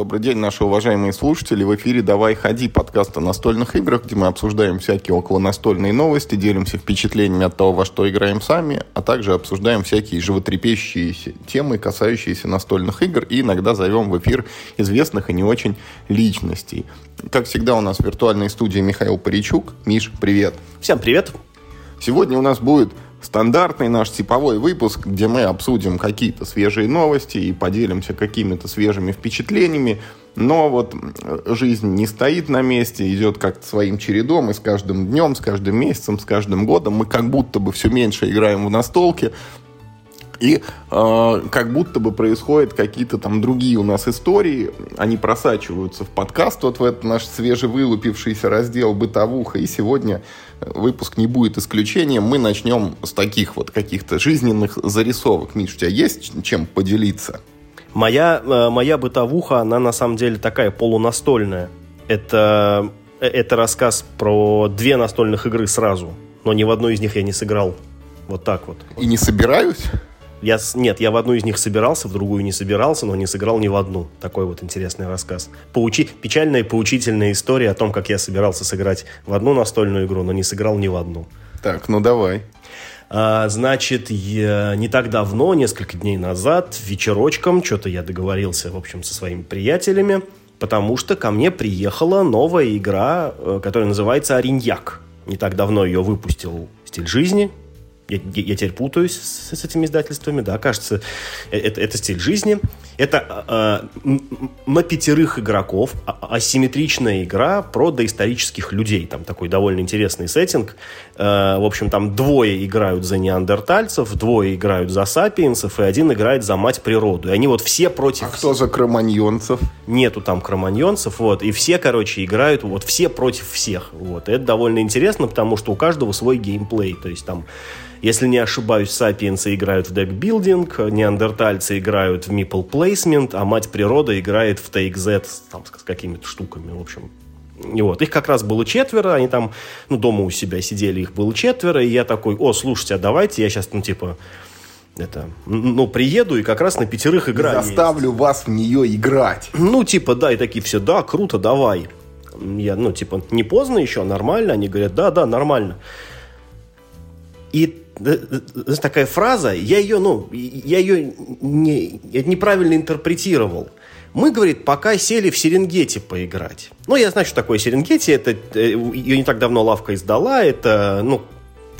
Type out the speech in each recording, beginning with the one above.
Добрый день, наши уважаемые слушатели. В эфире «Давай ходи» подкаст о настольных играх, где мы обсуждаем всякие околонастольные новости, делимся впечатлениями от того, во что играем сами, а также обсуждаем всякие животрепещущие темы, касающиеся настольных игр, и иногда зовем в эфир известных и не очень личностей. Как всегда, у нас в виртуальной студии Михаил Паричук. Миш, привет. Всем привет. Сегодня у нас будет стандартный наш типовой выпуск, где мы обсудим какие-то свежие новости и поделимся какими-то свежими впечатлениями. Но вот жизнь не стоит на месте, идет как-то своим чередом, и с каждым днем, с каждым месяцем, с каждым годом мы как будто бы все меньше играем в настолки, и э, как будто бы происходят какие-то там другие у нас истории, они просачиваются в подкаст, вот в этот наш свежевылупившийся раздел «Бытовуха», и сегодня выпуск не будет исключением. Мы начнем с таких вот каких-то жизненных зарисовок. Миш, у тебя есть чем поделиться? Моя, э, моя бытовуха, она на самом деле такая полунастольная. Это, э, это рассказ про две настольных игры сразу, но ни в одной из них я не сыграл. Вот так вот. И не собираюсь? Я, нет, я в одну из них собирался, в другую не собирался, но не сыграл ни в одну. Такой вот интересный рассказ. Поучи... Печальная и поучительная история о том, как я собирался сыграть в одну настольную игру, но не сыграл ни в одну. Так, ну давай. А, значит, я не так давно, несколько дней назад, вечерочком, что-то я договорился, в общем, со своими приятелями, потому что ко мне приехала новая игра, э, которая называется «Ориньяк». Не так давно ее выпустил «Стиль жизни», я, я теперь путаюсь с, с этими издательствами, да, кажется, э, это, это стиль жизни. Это э, на пятерых игроков а, асимметричная игра про доисторических людей. Там такой довольно интересный сеттинг. Э, в общем, там двое играют за неандертальцев, двое играют за сапиенсов, и один играет за мать природу. И они вот все против... А кто за кроманьонцев? Нету там кроманьонцев, вот. И все, короче, играют вот все против всех. Вот. И это довольно интересно, потому что у каждого свой геймплей. То есть там если не ошибаюсь, сапиенсы играют в декбилдинг, неандертальцы играют в meeple placement, а мать природа играет в take Z там, с какими-то штуками, в общем. И вот, их как раз было четверо, они там, ну, дома у себя сидели, их было четверо, и я такой, о, слушайте, а давайте я сейчас, ну, типа, это, ну, приеду и как раз на пятерых играю. Заставлю есть. вас в нее играть. Ну, типа, да, и такие все, да, круто, давай. Я, ну, типа, не поздно еще, нормально? Они говорят, да, да, нормально. И такая фраза, я ее, ну, я ее не, я неправильно интерпретировал. Мы, говорит, пока сели в Серенгети поиграть. Ну, я знаю, что такое Серенгети. Это, э, ее не так давно лавка издала. Это, ну,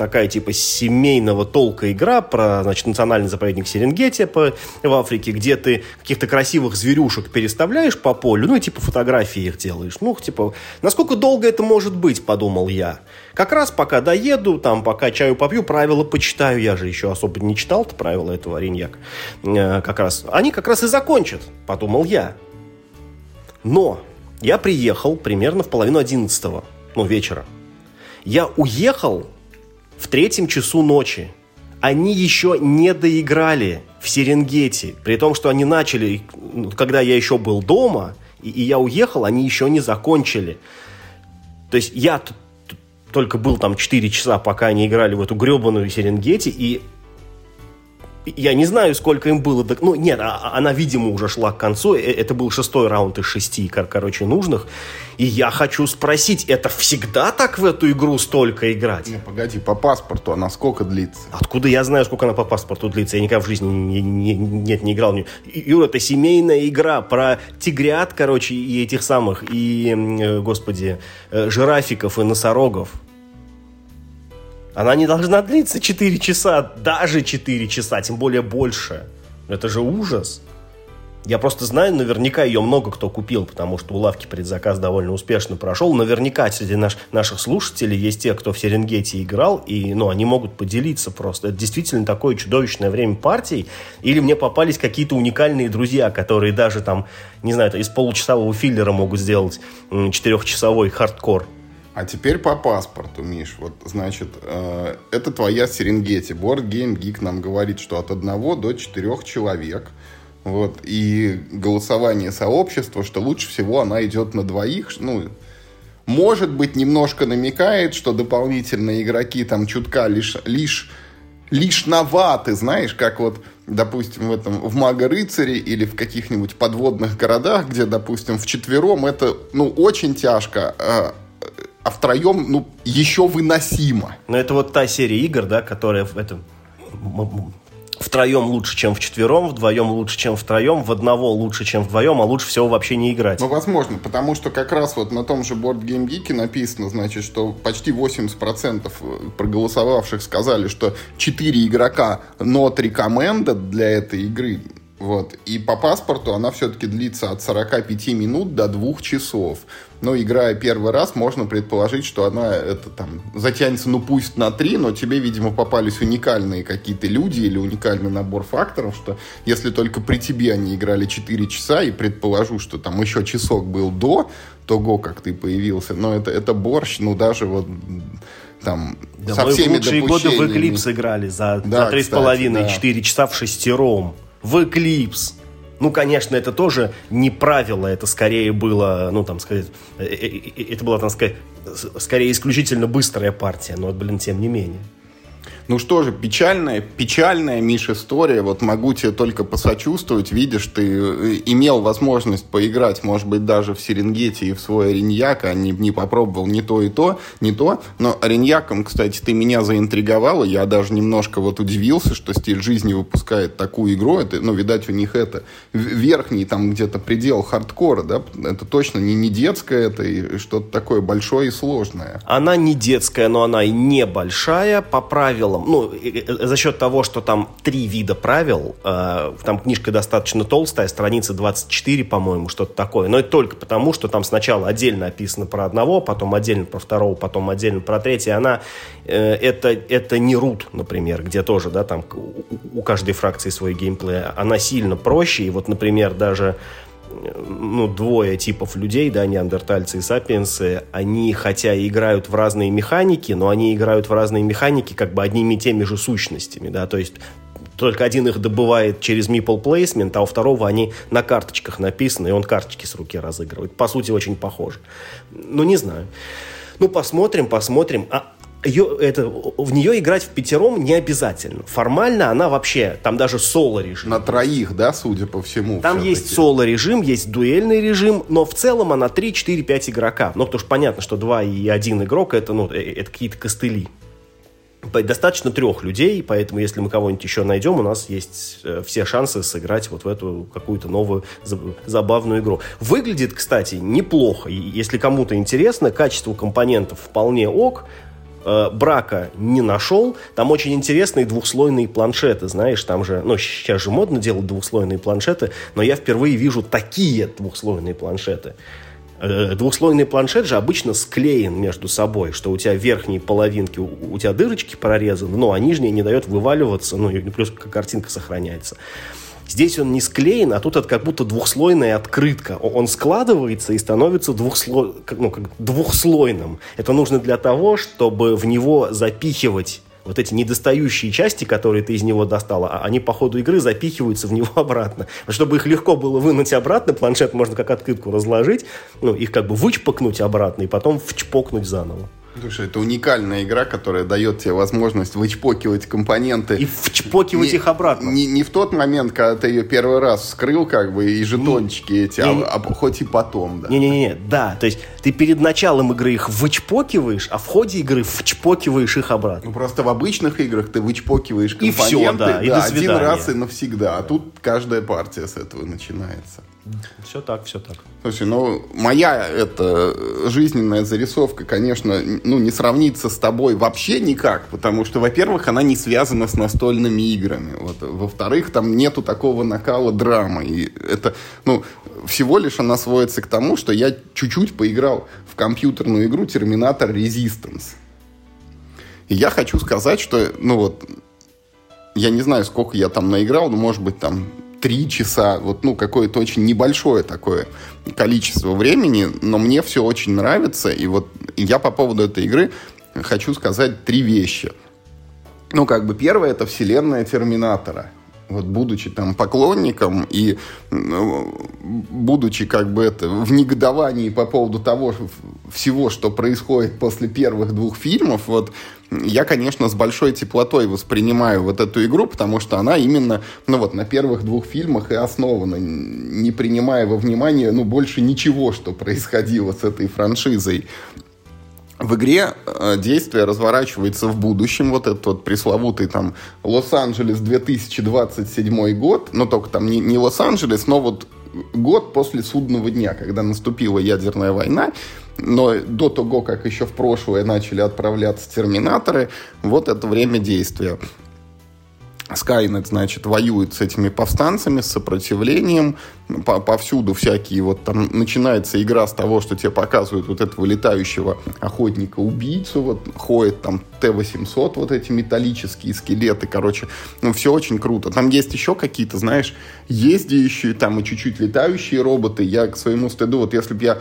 такая типа семейного толка игра про, значит, национальный заповедник Серенгети по, в Африке, где ты каких-то красивых зверюшек переставляешь по полю, ну и типа фотографии их делаешь. Ну, типа, насколько долго это может быть, подумал я. Как раз пока доеду, там, пока чаю попью, правила почитаю. Я же еще особо не читал-то правила этого Ариньяк. Э, как раз. Они как раз и закончат, подумал я. Но я приехал примерно в половину одиннадцатого, ну, вечера. Я уехал в третьем часу ночи. Они еще не доиграли в Серенгети, при том, что они начали, ну, когда я еще был дома, и, и я уехал, они еще не закончили. То есть я только был там 4 часа, пока они играли в эту гребаную Серенгети, и я не знаю, сколько им было. Ну, нет, а, а она, видимо, уже шла к концу. Э, это был шестой раунд из шести, короче, нужных. И я хочу спросить, это всегда так в эту игру столько играть? Не, погоди, по паспорту она сколько длится? Откуда я знаю, сколько она по паспорту длится? Я никогда в жизни не, не, нет, не играл. Юра, это семейная игра про тигрят, короче, и этих самых, и, э, господи, э, жирафиков и носорогов. Она не должна длиться 4 часа, даже 4 часа, тем более больше. Это же ужас. Я просто знаю, наверняка ее много кто купил, потому что у лавки предзаказ довольно успешно прошел. Наверняка среди наш, наших слушателей есть те, кто в Серенгете играл, и ну, они могут поделиться просто. Это действительно такое чудовищное время партий. Или мне попались какие-то уникальные друзья, которые даже там, не знаю, из получасового филлера могут сделать четырехчасовой хардкор. А теперь по паспорту, Миш. Вот, значит, э, это твоя Серенгети. Board Game Geek нам говорит, что от одного до четырех человек. Вот, и голосование сообщества, что лучше всего она идет на двоих. Ну, может быть, немножко намекает, что дополнительные игроки там чутка лишь, лишь лишноваты, знаешь, как вот допустим, в этом в Мага-рыцаре или в каких-нибудь подводных городах, где, допустим, в четвером это, ну, очень тяжко, а, втроем, ну, еще выносимо. Но это вот та серия игр, да, которая в этом втроем лучше, чем в четвером, вдвоем лучше, чем втроем, в одного лучше, чем вдвоем, а лучше всего вообще не играть. Ну, возможно, потому что как раз вот на том же Board Game Geek написано, значит, что почти 80% проголосовавших сказали, что 4 игрока not recommended для этой игры. Вот. И по паспорту она все-таки длится от 45 минут до 2 часов. Но играя первый раз, можно предположить, что она это там затянется, ну пусть на 3, но тебе, видимо, попались уникальные какие-то люди или уникальный набор факторов, что если только при тебе они играли 4 часа, и предположу, что там еще часок был до того, как ты появился, но это, это борщ, ну даже вот там да со мы всеми лучшие годы в Eclipse играли за, да, за 3,5-4 да. часа в шестером в Eclipse. Ну, конечно, это тоже не правило, это скорее было, ну, там, сказать, э, э, э, это была, там сказать, скорее исключительно быстрая партия, но, блин, тем не менее. Ну что же, печальная, печальная, Миш, история. Вот могу тебе только посочувствовать. Видишь, ты э, имел возможность поиграть, может быть, даже в Серенгете и в свой Ориньяк, а не, не попробовал ни то и то, не то. Но Ориньяком, кстати, ты меня заинтриговала. Я даже немножко вот удивился, что стиль жизни выпускает такую игру. Это, ну, видать, у них это верхний там где-то предел хардкора, да? Это точно не, не детское, это и что-то такое большое и сложное. Она не детская, но она и не большая. По правилам ну, за счет того, что там три вида правил, э, там книжка достаточно толстая, страница 24, по-моему, что-то такое, но это только потому, что там сначала отдельно описано про одного, потом отдельно про второго, потом отдельно про третьего, она, э, это, это не рут, например, где тоже, да, там у каждой фракции свой геймплей, она сильно проще, и вот, например, даже ну, двое типов людей, да, неандертальцы и сапиенсы, они, хотя и играют в разные механики, но они играют в разные механики как бы одними и теми же сущностями, да, то есть только один их добывает через meeple placement, а у второго они на карточках написаны, и он карточки с руки разыгрывает. По сути, очень похоже. Ну, не знаю. Ну, посмотрим, посмотрим. А, ее, это, в нее играть в пятером не обязательно. Формально она вообще, там даже соло-режим. На троих, да, судя по всему? Там есть соло-режим, есть дуэльный режим, но в целом она 3, 4, 5 игрока. Ну, потому что понятно, что 2 и 1 игрок это, ну, э, это какие-то костыли. Достаточно трех людей, поэтому если мы кого-нибудь еще найдем, у нас есть э, все шансы сыграть вот в эту какую-то новую забавную игру. Выглядит, кстати, неплохо. Если кому-то интересно, качество компонентов вполне ок. Э, брака не нашел. Там очень интересные двухслойные планшеты, знаешь, там же, ну, сейчас же модно делать двухслойные планшеты, но я впервые вижу такие двухслойные планшеты. Э, двухслойный планшет же обычно склеен между собой, что у тебя верхние половинки, у тебя дырочки прорезаны, но а нижняя не дает вываливаться, ну, и плюс картинка сохраняется. Здесь он не склеен, а тут это как будто двухслойная открытка. Он складывается и становится двухсло... ну, как двухслойным. Это нужно для того, чтобы в него запихивать вот эти недостающие части, которые ты из него достала, а они по ходу игры запихиваются в него обратно. Чтобы их легко было вынуть обратно, планшет можно как открытку разложить, ну, их как бы вычпокнуть обратно и потом вчпокнуть заново. Слушай, это уникальная игра, которая дает тебе возможность вычпокивать компоненты. И вчпокивать не, их обратно. Не, не в тот момент, когда ты ее первый раз вскрыл, как бы, и жетончики не, эти, не, а, а хоть и потом, да. Не-не-не, да. То есть ты перед началом игры их вычпокиваешь, а в ходе игры вчпокиваешь их обратно. Ну, просто в обычных играх ты вычпокиваешь компоненты. И все, да, и да, один раз и навсегда. А тут каждая партия с этого начинается. Все так, все так. Слушай, ну, моя эта жизненная зарисовка, конечно, ну, не сравнится с тобой вообще никак, потому что, во-первых, она не связана с настольными играми. Вот. Во-вторых, там нету такого накала драмы. И это, ну, всего лишь она сводится к тому, что я чуть-чуть поиграл в компьютерную игру Terminator Resistance. И я хочу сказать, что, ну вот, я не знаю, сколько я там наиграл, но, может быть, там три часа, вот, ну, какое-то очень небольшое такое количество времени, но мне все очень нравится, и вот я по поводу этой игры хочу сказать три вещи. Ну, как бы первое, это вселенная Терминатора. Вот будучи там поклонником и ну, будучи как бы это в негодовании по поводу того, всего, что происходит после первых двух фильмов, вот я, конечно, с большой теплотой воспринимаю вот эту игру, потому что она именно, ну вот, на первых двух фильмах и основана, не принимая во внимание, ну, больше ничего, что происходило с этой франшизой. В игре э, действие разворачивается в будущем, вот этот вот пресловутый там Лос-Анджелес 2027 год, но только там не, не Лос-Анджелес, но вот год после судного дня, когда наступила ядерная война, но до того, как еще в прошлое начали отправляться терминаторы, вот это время действия. Скайнет, значит, воюет с этими повстанцами, с сопротивлением, повсюду всякие, вот там начинается игра с того, что тебе показывают вот этого летающего охотника-убийцу, вот ходит там Т-800, вот эти металлические скелеты, короче, ну, все очень круто. Там есть еще какие-то, знаешь, ездящие там и чуть-чуть летающие роботы. Я к своему стыду, вот если бы я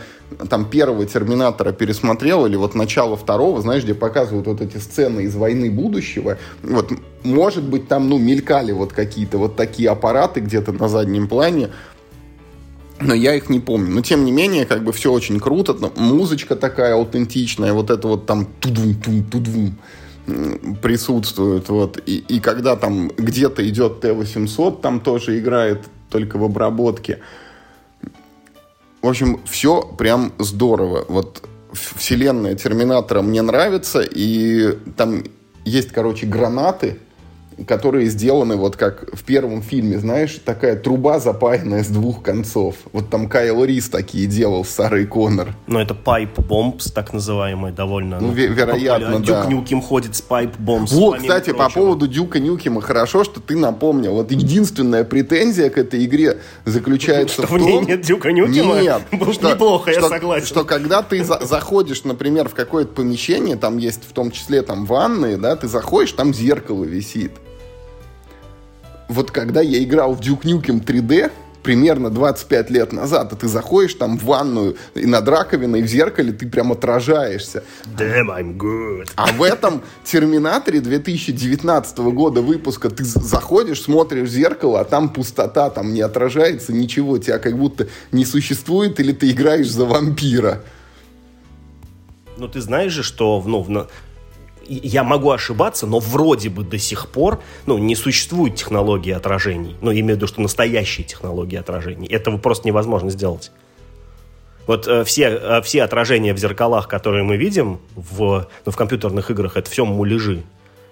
там первого Терминатора пересмотрел, или вот начало второго, знаешь, где показывают вот эти сцены из войны будущего, вот, может быть, там, ну, мелькали вот какие-то вот такие аппараты где-то на заднем плане, но я их не помню. Но тем не менее, как бы все очень круто. Музычка такая аутентичная, вот это вот там тудум тум тудум присутствует. Вот. И, и когда там где-то идет Т-800, там тоже играет только в обработке. В общем, все прям здорово. Вот вселенная Терминатора мне нравится, и там есть, короче, гранаты, которые сделаны вот как в первом фильме, знаешь, такая труба запаянная с двух концов. Вот там Кайл Рис такие делал, Сарой Коннор. Ну, это Pipe Bombs, так называемый, довольно. Ну, ну вероятно, Дюк да. Дюк Нюким ходит с Pipe Bombs. Вот, кстати, прочего. по поводу Дюка Нюкима, хорошо, что ты напомнил. Вот единственная претензия к этой игре заключается что в том... Что в ней нет Дюка Нюкима? Нет. Было что, неплохо, что, я согласен. Что когда ты за заходишь, например, в какое-то помещение, там есть в том числе там ванные, да, ты заходишь, там зеркало висит вот когда я играл в Duke Nukem 3D, примерно 25 лет назад, и ты заходишь там в ванную, и над раковиной в зеркале ты прям отражаешься. Damn, I'm good. А в этом Терминаторе 2019 года выпуска ты заходишь, смотришь в зеркало, а там пустота, там не отражается ничего, тебя как будто не существует, или ты играешь за вампира. Ну, ты знаешь же, что ну, в, я могу ошибаться, но вроде бы до сих пор ну, не существует технологии отражений. Ну, имею в виду, что настоящие технологии отражений. Этого просто невозможно сделать. Вот э, все, э, все отражения в зеркалах, которые мы видим в, ну, в компьютерных играх, это все муляжи.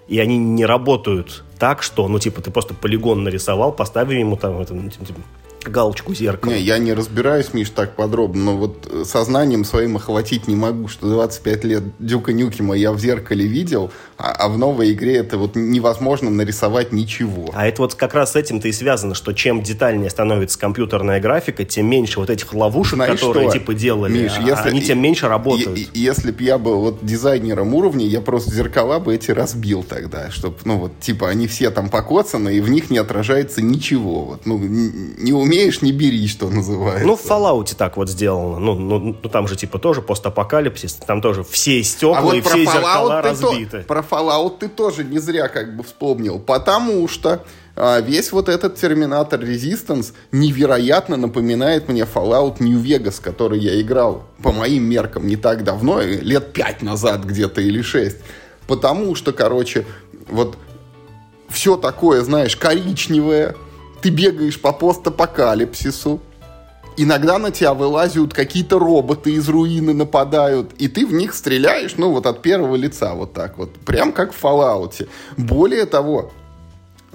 И они не работают так, что, ну, типа, ты просто полигон нарисовал, поставил ему там это, ну, типа, галочку зеркала. Не, я не разбираюсь, Миш, так подробно, но вот э, сознанием своим охватить не могу, что 25 лет Дюка Нюкима я в зеркале видел, а, а в новой игре это вот невозможно нарисовать ничего. А это вот как раз с этим-то и связано, что чем детальнее становится компьютерная графика, тем меньше вот этих ловушек, Знаешь которые что? типа делали, Миш, а если, они тем меньше работают. И, и, если бы я был вот дизайнером уровня, я просто зеркала бы эти разбил тогда, чтобы, ну вот, типа, они все там покоцаны, и в них не отражается ничего. Вот, ну, не умеешь, не бери, что называется. Ну, в Fallout так вот сделано. Ну, ну, ну там же типа тоже постапокалипсис, там тоже все стекла а вот и все зеркала разбиты. То, про Fallout ты тоже не зря как бы вспомнил, потому что а, весь вот этот Терминатор Resistance невероятно напоминает мне Fallout New Vegas, который я играл по моим меркам не так давно, лет пять назад где-то или шесть. Потому что, короче, вот все такое, знаешь, коричневое, ты бегаешь по постапокалипсису, иногда на тебя вылазят какие-то роботы из руины нападают, и ты в них стреляешь, ну, вот от первого лица, вот так вот, прям как в Fallout. Более того,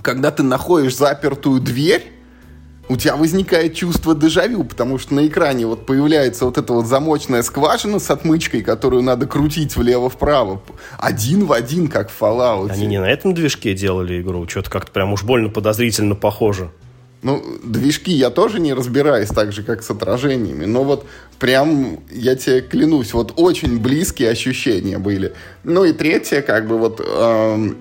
когда ты находишь запертую дверь, у тебя возникает чувство дежавю, потому что на экране вот появляется вот эта вот замочная скважина с отмычкой, которую надо крутить влево-вправо. Один в один, как в Fallout. Они не на этом движке делали игру? Что-то как-то прям уж больно подозрительно похоже. Ну, движки я тоже не разбираюсь так же, как с отражениями, но вот прям, я тебе клянусь, вот очень близкие ощущения были. Ну и третье, как бы вот эм,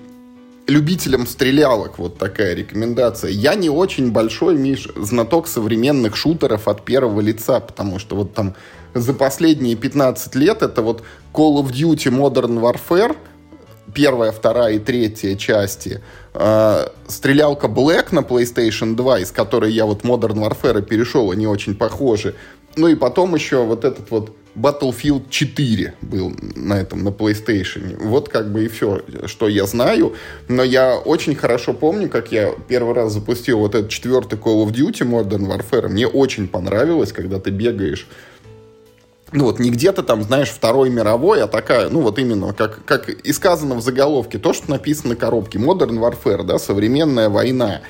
любителям стрелялок вот такая рекомендация. Я не очень большой, Миш, знаток современных шутеров от первого лица, потому что вот там за последние 15 лет это вот Call of Duty Modern Warfare, первая, вторая и третья части, э, стрелялка Black на PlayStation 2, из которой я вот Modern Warfare перешел, они очень похожи. Ну и потом еще вот этот вот Battlefield 4 был на этом, на PlayStation. Вот как бы и все, что я знаю. Но я очень хорошо помню, как я первый раз запустил вот этот четвертый Call of Duty Modern Warfare. Мне очень понравилось, когда ты бегаешь ну вот не где-то там, знаешь, Второй мировой, а такая, ну вот именно, как, как и сказано в заголовке, то, что написано на коробке, Modern Warfare, да, современная война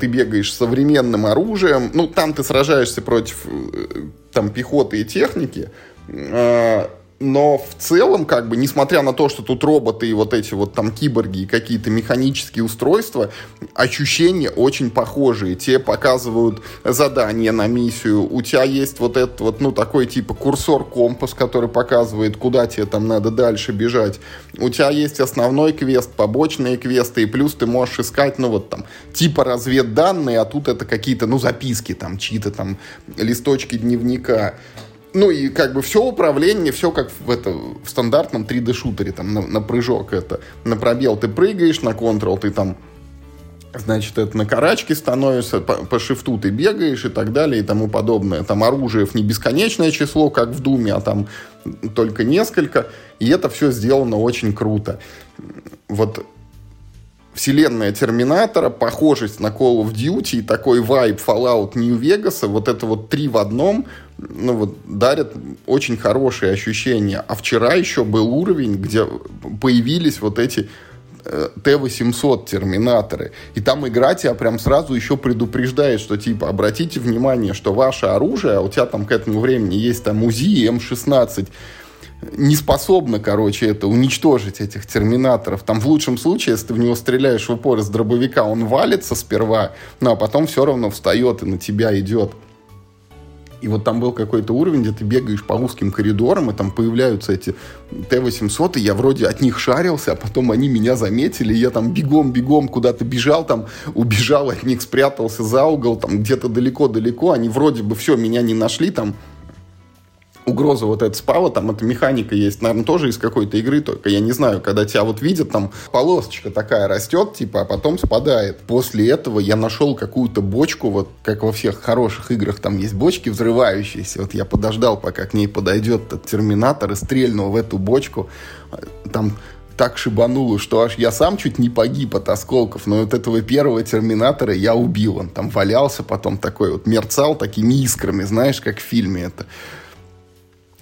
ты бегаешь современным оружием, ну, там ты сражаешься против э, там пехоты и техники, а, но в целом, как бы, несмотря на то, что тут роботы и вот эти вот там киборги и какие-то механические устройства, ощущения очень похожие. Те показывают задание на миссию. У тебя есть вот этот вот, ну, такой типа курсор-компас, который показывает, куда тебе там надо дальше бежать. У тебя есть основной квест, побочные квесты, и плюс ты можешь искать, ну, вот там, типа разведданные, а тут это какие-то, ну, записки там, чьи-то там листочки дневника ну и как бы все управление, все как в, это, в стандартном 3D-шутере, там на, на прыжок это, на пробел ты прыгаешь, на контрол ты там значит, это на карачке становишься, по, по шифту ты бегаешь и так далее и тому подобное. Там оружиев не бесконечное число, как в Думе, а там только несколько. И это все сделано очень круто. Вот вселенная Терминатора, похожесть на Call of Duty и такой вайб Fallout New Vegas, вот это вот три в одном, ну вот, дарят очень хорошие ощущения. А вчера еще был уровень, где появились вот эти э, Т-800 терминаторы. И там игра тебя прям сразу еще предупреждает, что типа обратите внимание, что ваше оружие, а у тебя там к этому времени есть там УЗИ, М16, не способна, короче, это уничтожить этих терминаторов. Там в лучшем случае, если ты в него стреляешь в упор из дробовика, он валится сперва, ну а потом все равно встает и на тебя идет. И вот там был какой-то уровень, где ты бегаешь по узким коридорам, и там появляются эти Т-800, и я вроде от них шарился, а потом они меня заметили, и я там бегом-бегом куда-то бежал, там убежал от них, спрятался за угол, там где-то далеко-далеко, они вроде бы все, меня не нашли, там угроза вот эта спала, там эта механика есть, наверное, тоже из какой-то игры, только. Я не знаю, когда тебя вот видят, там полосочка такая растет, типа, а потом спадает. После этого я нашел какую-то бочку, вот как во всех хороших играх там есть бочки взрывающиеся, вот я подождал, пока к ней подойдет этот терминатор и стрельнул в эту бочку, там так шибануло, что аж я сам чуть не погиб от осколков, но вот этого первого терминатора я убил, он там валялся, потом такой вот мерцал такими искрами, знаешь, как в фильме это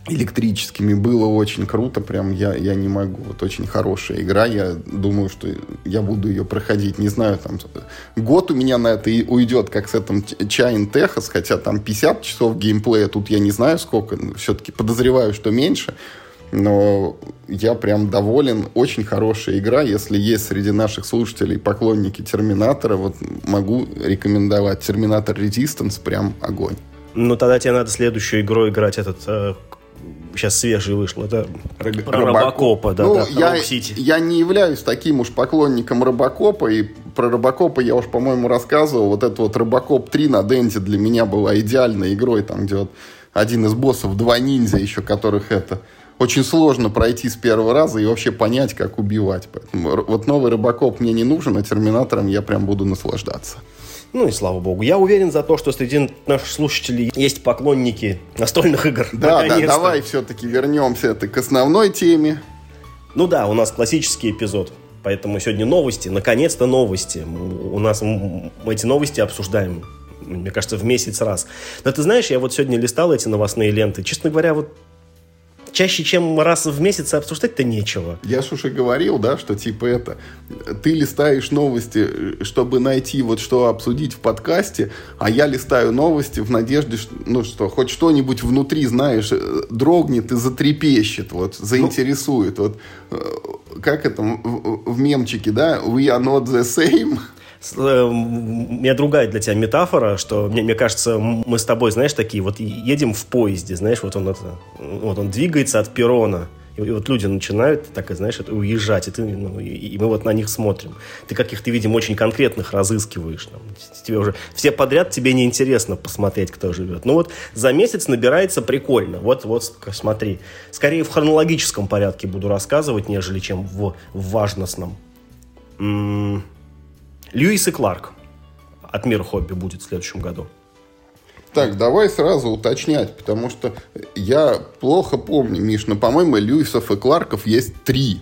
электрическими. Было очень круто, прям я, я не могу. Вот очень хорошая игра, я думаю, что я буду ее проходить, не знаю, там год у меня на это и уйдет, как с этим Chain Техас, хотя там 50 часов геймплея, тут я не знаю сколько, все-таки подозреваю, что меньше, но я прям доволен, очень хорошая игра, если есть среди наших слушателей поклонники Терминатора, вот могу рекомендовать Терминатор Resistance, прям огонь. Ну, тогда тебе надо следующую игру играть этот э, сейчас свежий вышел, это Рыб... Робокопа, да, ну, да, я, я не являюсь таким уж поклонником Робокопа, и про Робокопа я уж, по-моему, рассказывал. Вот этот вот Робокоп 3 на Денте для меня была идеальной игрой, там, где вот один из боссов, два ниндзя еще, которых это очень сложно пройти с первого раза и вообще понять, как убивать. Поэтому вот новый Робокоп мне не нужен, а Терминатором я прям буду наслаждаться. Ну и слава богу. Я уверен за то, что среди наших слушателей есть поклонники настольных игр. Да, да, давай все-таки вернемся это к основной теме. Ну да, у нас классический эпизод. Поэтому сегодня новости, наконец-то новости. У нас мы эти новости обсуждаем, мне кажется, в месяц раз. Но ты знаешь, я вот сегодня листал эти новостные ленты. Честно говоря, вот чаще, чем раз в месяц обсуждать-то нечего. Я ж уже говорил, да, что типа это, ты листаешь новости, чтобы найти вот что обсудить в подкасте, а я листаю новости в надежде, ну что, хоть что-нибудь внутри, знаешь, э, дрогнет и затрепещет, вот, заинтересует. Ну, вот, э, как это в мемчике, да, we are not the same, Э, у меня другая для тебя метафора, что мне, мне кажется, мы с тобой, знаешь, такие вот едем в поезде, знаешь, вот он это, вот он двигается от перрона, и, и вот люди начинают, так, знаешь, это, уезжать, и, ты, ну, и, и мы вот на них смотрим. Ты каких-то, видим, очень конкретных разыскиваешь. Там, тебе уже все подряд тебе неинтересно посмотреть, кто живет. Ну вот за месяц набирается прикольно. Вот, вот смотри. Скорее в хронологическом порядке буду рассказывать, нежели чем в, в важностном. М -м Льюис и Кларк от мира хобби будет в следующем году. Так, давай сразу уточнять, потому что я плохо помню, Миш, но, по-моему, Льюисов и Кларков есть три.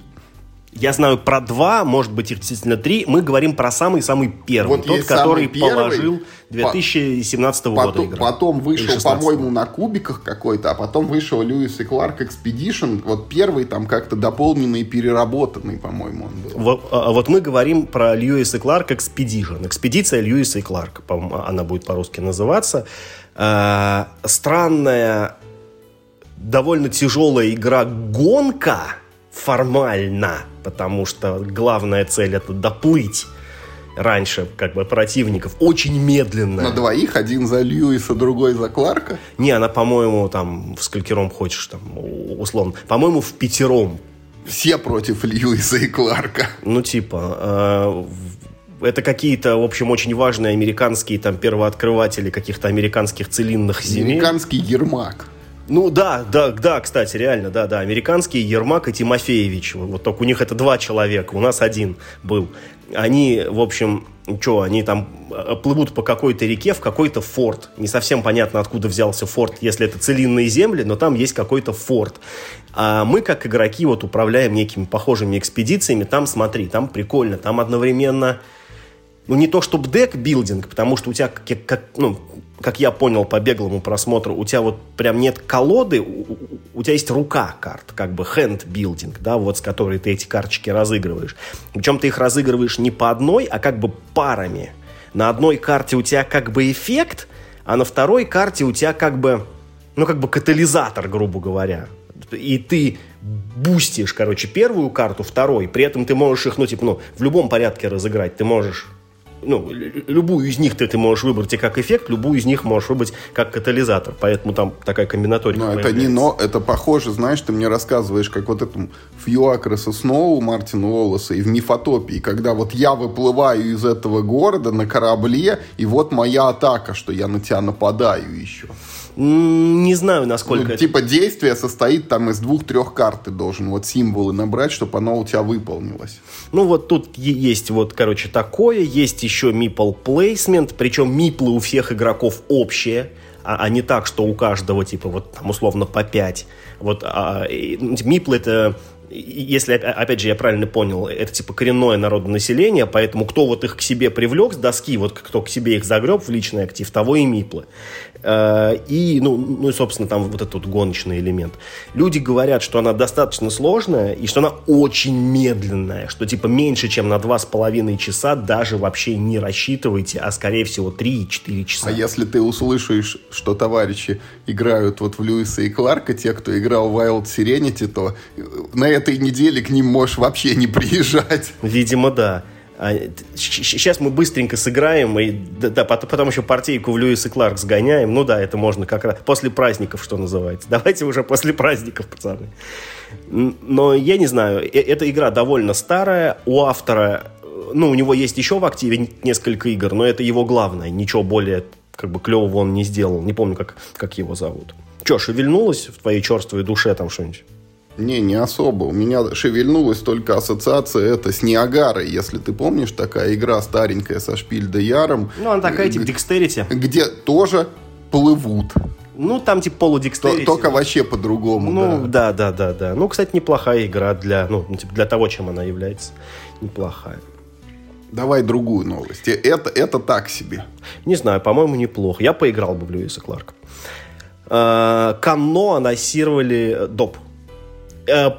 Я знаю про два, может быть, их действительно три. Мы говорим про самый-самый первый. Вот тот, который первый, положил 2017 по, года потом, игра. Потом вышел, по-моему, на кубиках какой-то, а потом вышел Льюис и Кларк Expedition. Вот первый там как-то дополненный, переработанный, по-моему, он был. Вот, а, вот мы говорим про Льюис и Кларк Expedition. Экспедиция Льюиса и Кларка, она будет по-русски называться. Э, странная, довольно тяжелая игра «Гонка» формально, потому что главная цель это доплыть раньше как бы противников очень медленно. На двоих, один за Льюиса, другой за Кларка? Не, она, по-моему, там в сколькером хочешь, там, условно. По-моему, в пятером. Все против Льюиса и Кларка. Ну, типа, э, это какие-то, в общем, очень важные американские там первооткрыватели каких-то американских целинных земель. Американский Ермак. Ну да, да, да, кстати, реально, да, да. Американские Ермак и Тимофеевич. Вот только у них это два человека, у нас один был. Они, в общем, что, они там э, плывут по какой-то реке в какой-то форт. Не совсем понятно, откуда взялся форт, если это целинные земли, но там есть какой-то форт. А мы, как игроки, вот управляем некими похожими экспедициями. Там, смотри, там прикольно, там одновременно ну, не то чтобы deck-building, потому что у тебя, как, как, ну, как я понял по беглому просмотру, у тебя вот прям нет колоды, у, у тебя есть рука карт, как бы hand-building, да, вот с которой ты эти карточки разыгрываешь. Причем ты их разыгрываешь не по одной, а как бы парами. На одной карте у тебя как бы эффект, а на второй карте у тебя как бы, ну, как бы катализатор, грубо говоря. И ты бустишь, короче, первую карту, второй, при этом ты можешь их, ну, типа, ну, в любом порядке разыграть. Ты можешь ну, любую из них ты, ты можешь выбрать и как эффект, любую из них можешь выбрать как катализатор. Поэтому там такая комбинаторика. Но это не но, это похоже, знаешь, ты мне рассказываешь, как вот этому Фьюакреса Сноу Мартина Уоллеса и в Мифотопии, когда вот я выплываю из этого города на корабле, и вот моя атака, что я на тебя нападаю еще. Не знаю, насколько ну, это... Типа действие состоит там из двух-трех карт. Ты должен вот символы набрать, чтобы оно у тебя выполнилось. Ну вот тут есть вот, короче, такое. Есть еще meeple placement. Причем миплы у всех игроков общие. А, а не так, что у каждого, типа, вот там условно по 5. Вот а, миплы это если, опять же, я правильно понял, это типа коренное народное население, поэтому кто вот их к себе привлек с доски, вот кто к себе их загреб в личный актив, того и миплы. Э, и, ну, ну и, собственно, там вот этот вот гоночный элемент. Люди говорят, что она достаточно сложная и что она очень медленная, что типа меньше, чем на два с половиной часа даже вообще не рассчитывайте, а скорее всего 3-4 часа. А если ты услышишь, что товарищи играют вот в Льюиса и Кларка, те, кто играл в Wild Serenity, то на этой неделе к ним можешь вообще не приезжать. Видимо, да. Сейчас а, мы быстренько сыграем, и да, потом еще партийку в Льюис и Кларк сгоняем. Ну да, это можно как раз после праздников, что называется. Давайте уже после праздников, пацаны. Но я не знаю, э, эта игра довольно старая. У автора, ну, у него есть еще в активе несколько игр, но это его главное. Ничего более как бы клевого он не сделал. Не помню, как, как его зовут. Че, шевельнулось в твоей черствой душе там что-нибудь? Не, не особо. У меня шевельнулась только ассоциация это с Ниагарой. Если ты помнишь, такая игра старенькая со Шпиль де Яром. Ну, она такая, типа, Декстерити. Где тоже плывут. Ну, там типа полудекстерити. Только вообще по-другому, Ну, да. да, да, да, да. Ну, кстати, неплохая игра для, ну, типа, для того, чем она является. Неплохая. Давай другую новость. Это, это так себе. Не знаю, по-моему, неплохо. Я поиграл бы в Льюиса Кларка. А, Канно анонсировали доп. Э,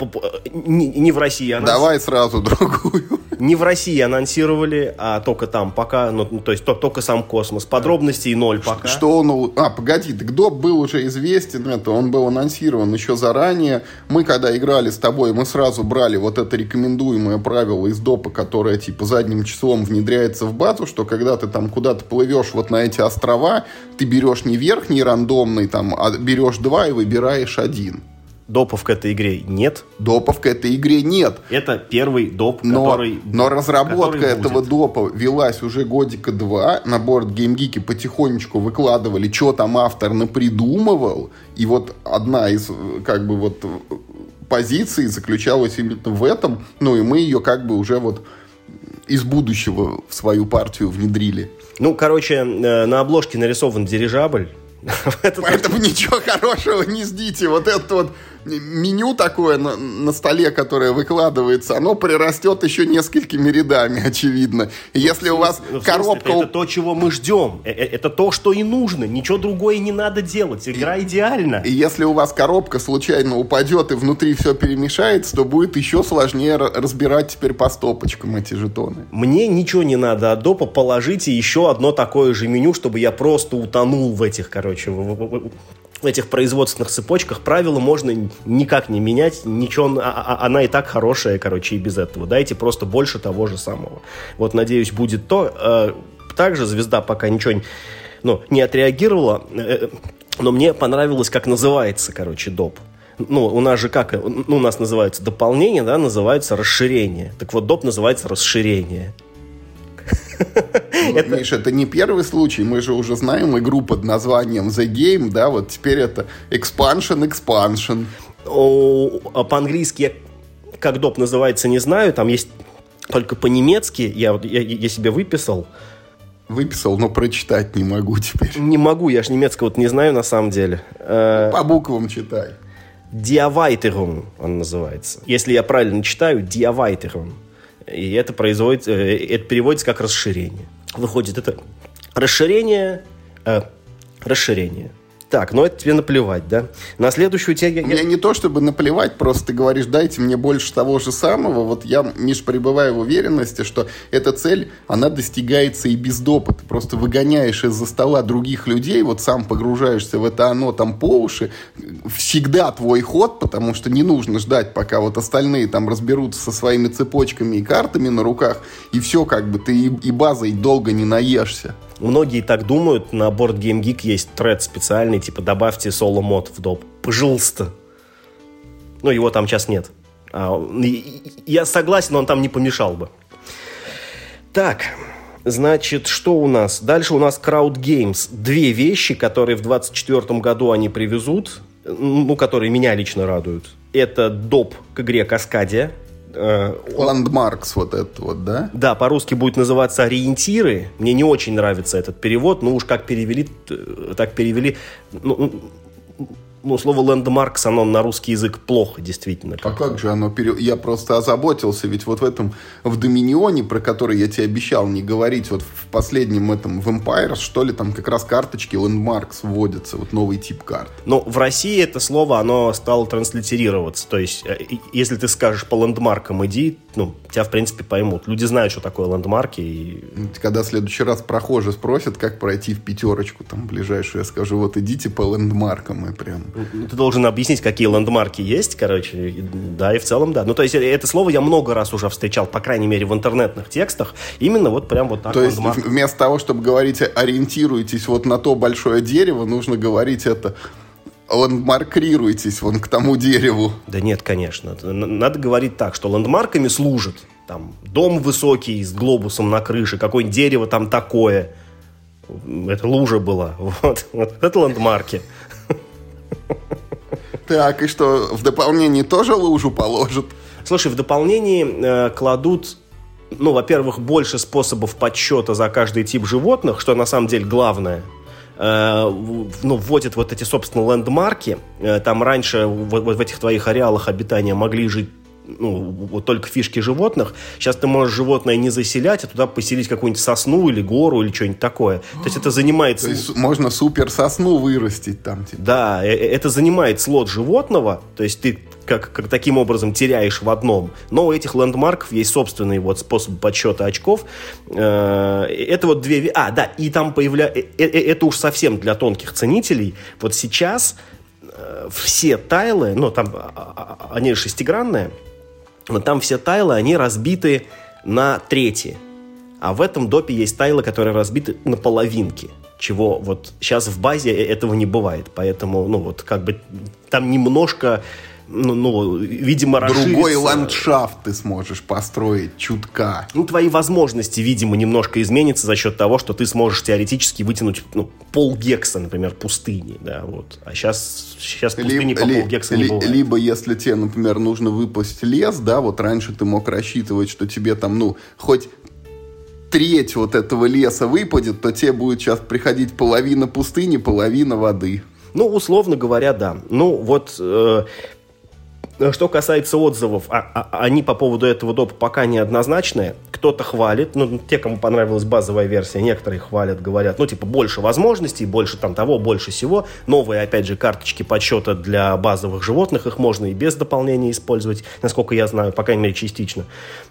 не в России. Анонс... Давай сразу другую. Не в России анонсировали, а только там пока, ну, то есть только сам космос. Подробностей ноль пока. Что он... А, погоди, так доп был уже известен, это он был анонсирован еще заранее. Мы, когда играли с тобой, мы сразу брали вот это рекомендуемое правило из допа, которое, типа, задним числом внедряется в базу, что когда ты там куда-то плывешь вот на эти острова, ты берешь не верхний рандомный, там, а берешь два и выбираешь один. Допов к этой игре нет. Допов к этой игре нет. Это первый доп, но, который Но разработка который этого будет. допа велась уже годика два. На борт GameGeek потихонечку выкладывали, что там автор напридумывал. И вот одна из, как бы, вот позиций заключалась именно в этом. Ну, и мы ее как бы уже вот из будущего в свою партию внедрили. Ну, короче, э, на обложке нарисован дирижабль Поэтому ничего хорошего не ждите. Вот это вот меню такое на, на столе, которое выкладывается, оно прирастет еще несколькими рядами, очевидно. И если у вас Ну, коробка... смысле, Это то, чего мы ждем. Э, э, Это то, что и нужно. Ничего другое не надо делать. Игра идеальна. И если у вас коробка случайно упадет и внутри все перемешается, то будет еще сложнее ра- разбирать теперь по стопочкам эти жетоны. Мне ничего не надо от допа. Положите еще одно такое же меню, чтобы я просто утонул в этих, короче, в- в- в этих производственных цепочках. Правила можно никак не менять. Ничего, а- а- она и так хорошая, короче, и без этого. Дайте просто больше того же самого. Вот, надеюсь, будет то. Э, Также звезда пока ничего ну, не отреагировала. Э, Но мне понравилось, как называется, короче, доп. Ну, у нас же как, ну, у нас называется дополнение, да, называется расширение. Так вот, доп называется расширение. Ну, Миша, это не первый случай. Мы же уже знаем игру под названием The Game, да, вот теперь это Expansion Expansion. О, а по-английски как доп называется, не знаю. Там есть только по-немецки. Я, я, я себе выписал. Выписал, но прочитать не могу теперь. Не могу, я же немецкого вот не знаю на самом деле. Э, По буквам читай. Диавайтерун он называется. Если я правильно читаю, диавайтерун. И это производится, э, это переводится как расширение. Выходит, это расширение, э, расширение. Так, ну это тебе наплевать, да? На следующую тему... я- не то, чтобы наплевать, просто ты говоришь, дайте мне больше того же самого. Вот я, Миш, пребываю в уверенности, что эта цель, она достигается и без допа. Ты просто выгоняешь из-за стола других людей, вот сам погружаешься в это оно там по уши. Всегда твой ход, потому что не нужно ждать, пока вот остальные там разберутся со своими цепочками и картами на руках, и все, как бы ты и, и базой долго не наешься. Многие так думают, на борт Game Geek есть тред специальный, типа добавьте соло-мод в доп. Пожалуйста. Ну, его там сейчас нет. А, я согласен, он там не помешал бы. Так, значит, что у нас? Дальше у нас Crowd Games. Две вещи, которые в 2024 году они привезут, ну, которые меня лично радуют. Это доп к игре Каскадия. Э, Landmarks вот это вот, да? да, по-русски будет называться «Ориентиры». Мне не очень нравится этот перевод. Ну уж как перевели, т- так перевели. Ну, ну, слово «лендмаркс», оно на русский язык плохо, действительно. А как же оно пере... Я просто озаботился, ведь вот в этом, в Доминионе, про который я тебе обещал не говорить, вот в последнем этом, в Empires, что ли, там как раз карточки Landmarks вводятся, вот новый тип карт. Но в России это слово, оно стало транслитерироваться. То есть, э, если ты скажешь по лендмаркам иди, ну, тебя, в принципе, поймут. Люди знают, что такое лендмарки, и Когда в следующий раз прохожий спросит, как пройти в пятерочку там ближайшую, я скажу, вот идите по лендмаркам и прям... Ты должен объяснить, какие лендмарки есть, короче. Да, и в целом, да. Ну, то есть, э, это слово я много раз уже встречал, по крайней мере, в интернетных текстах. Именно вот прям вот так. То есть лендмарк. в- вместо того, чтобы говорить ориентируйтесь вот на то большое дерево, нужно говорить это ландмаркируйтесь вон к тому дереву. Да нет, конечно. Надо говорить так, что лендмарками служат там дом высокий с глобусом на крыше, какое-нибудь дерево там такое. Это лужа была. Вот, вот это лендмарки. Так, и что, в дополнение тоже лужу положат? Слушай, в дополнении э, кладут, ну, во-первых, больше способов подсчета за каждый тип животных, что на самом деле главное. Э, ну, вводят вот эти, собственно, лендмарки. Э, там раньше в, в- в этих твоих ареалах обитания могли жить ну, вот только фишки животных. Сейчас ты можешь животное не заселять, а туда поселить какую-нибудь сосну или гору или что-нибудь такое. То есть это занимает... То есть можно супер сосну вырастить там, типа. Да, э- э- это занимает слот животного, то есть ты как, как таким образом теряешь в одном. Но у этих лендмарков есть собственный вот способ подсчета очков. Э, Это вот две... А, да, и там появляется... Это уж совсем для тонких ценителей. Вот сейчас все тайлы, ну, там а, а, а, они шестигранные, но там все тайлы, они разбиты на трети. А в этом допе есть тайлы, которые разбиты на половинки. Чего вот сейчас в базе э- этого не бывает. Поэтому, ну, вот как бы там немножко, ну, ну видимо, Другой расширится- ландшафт ты сможешь построить чутка. Ну, твои возможности, видимо, немножко изменятся за счет того, что ты сможешь теоретически вытянуть ну, пол гекса, например, пустыни, да, вот. А сейчас, сейчас пустыни Либо, по ли- пол гекса не ли- бывает. либо если тебе, например, нужно выпасть лес, да, вот раньше ты мог рассчитывать, что тебе там, ну, хоть треть вот этого леса выпадет, то тебе будет сейчас приходить половина пустыни, половина воды. Ну, условно говоря, да. Ну, вот э, что касается отзывов, а, а, они по поводу этого допа пока неоднозначные. Кто-то хвалит, ну, те, кому понравилась базовая версия, некоторые хвалят, говорят, ну, типа, больше возможностей, больше там того, больше всего. Новые, опять же, карточки подсчета для базовых животных, их можно и без дополнения использовать, насколько я знаю, по крайней мере, частично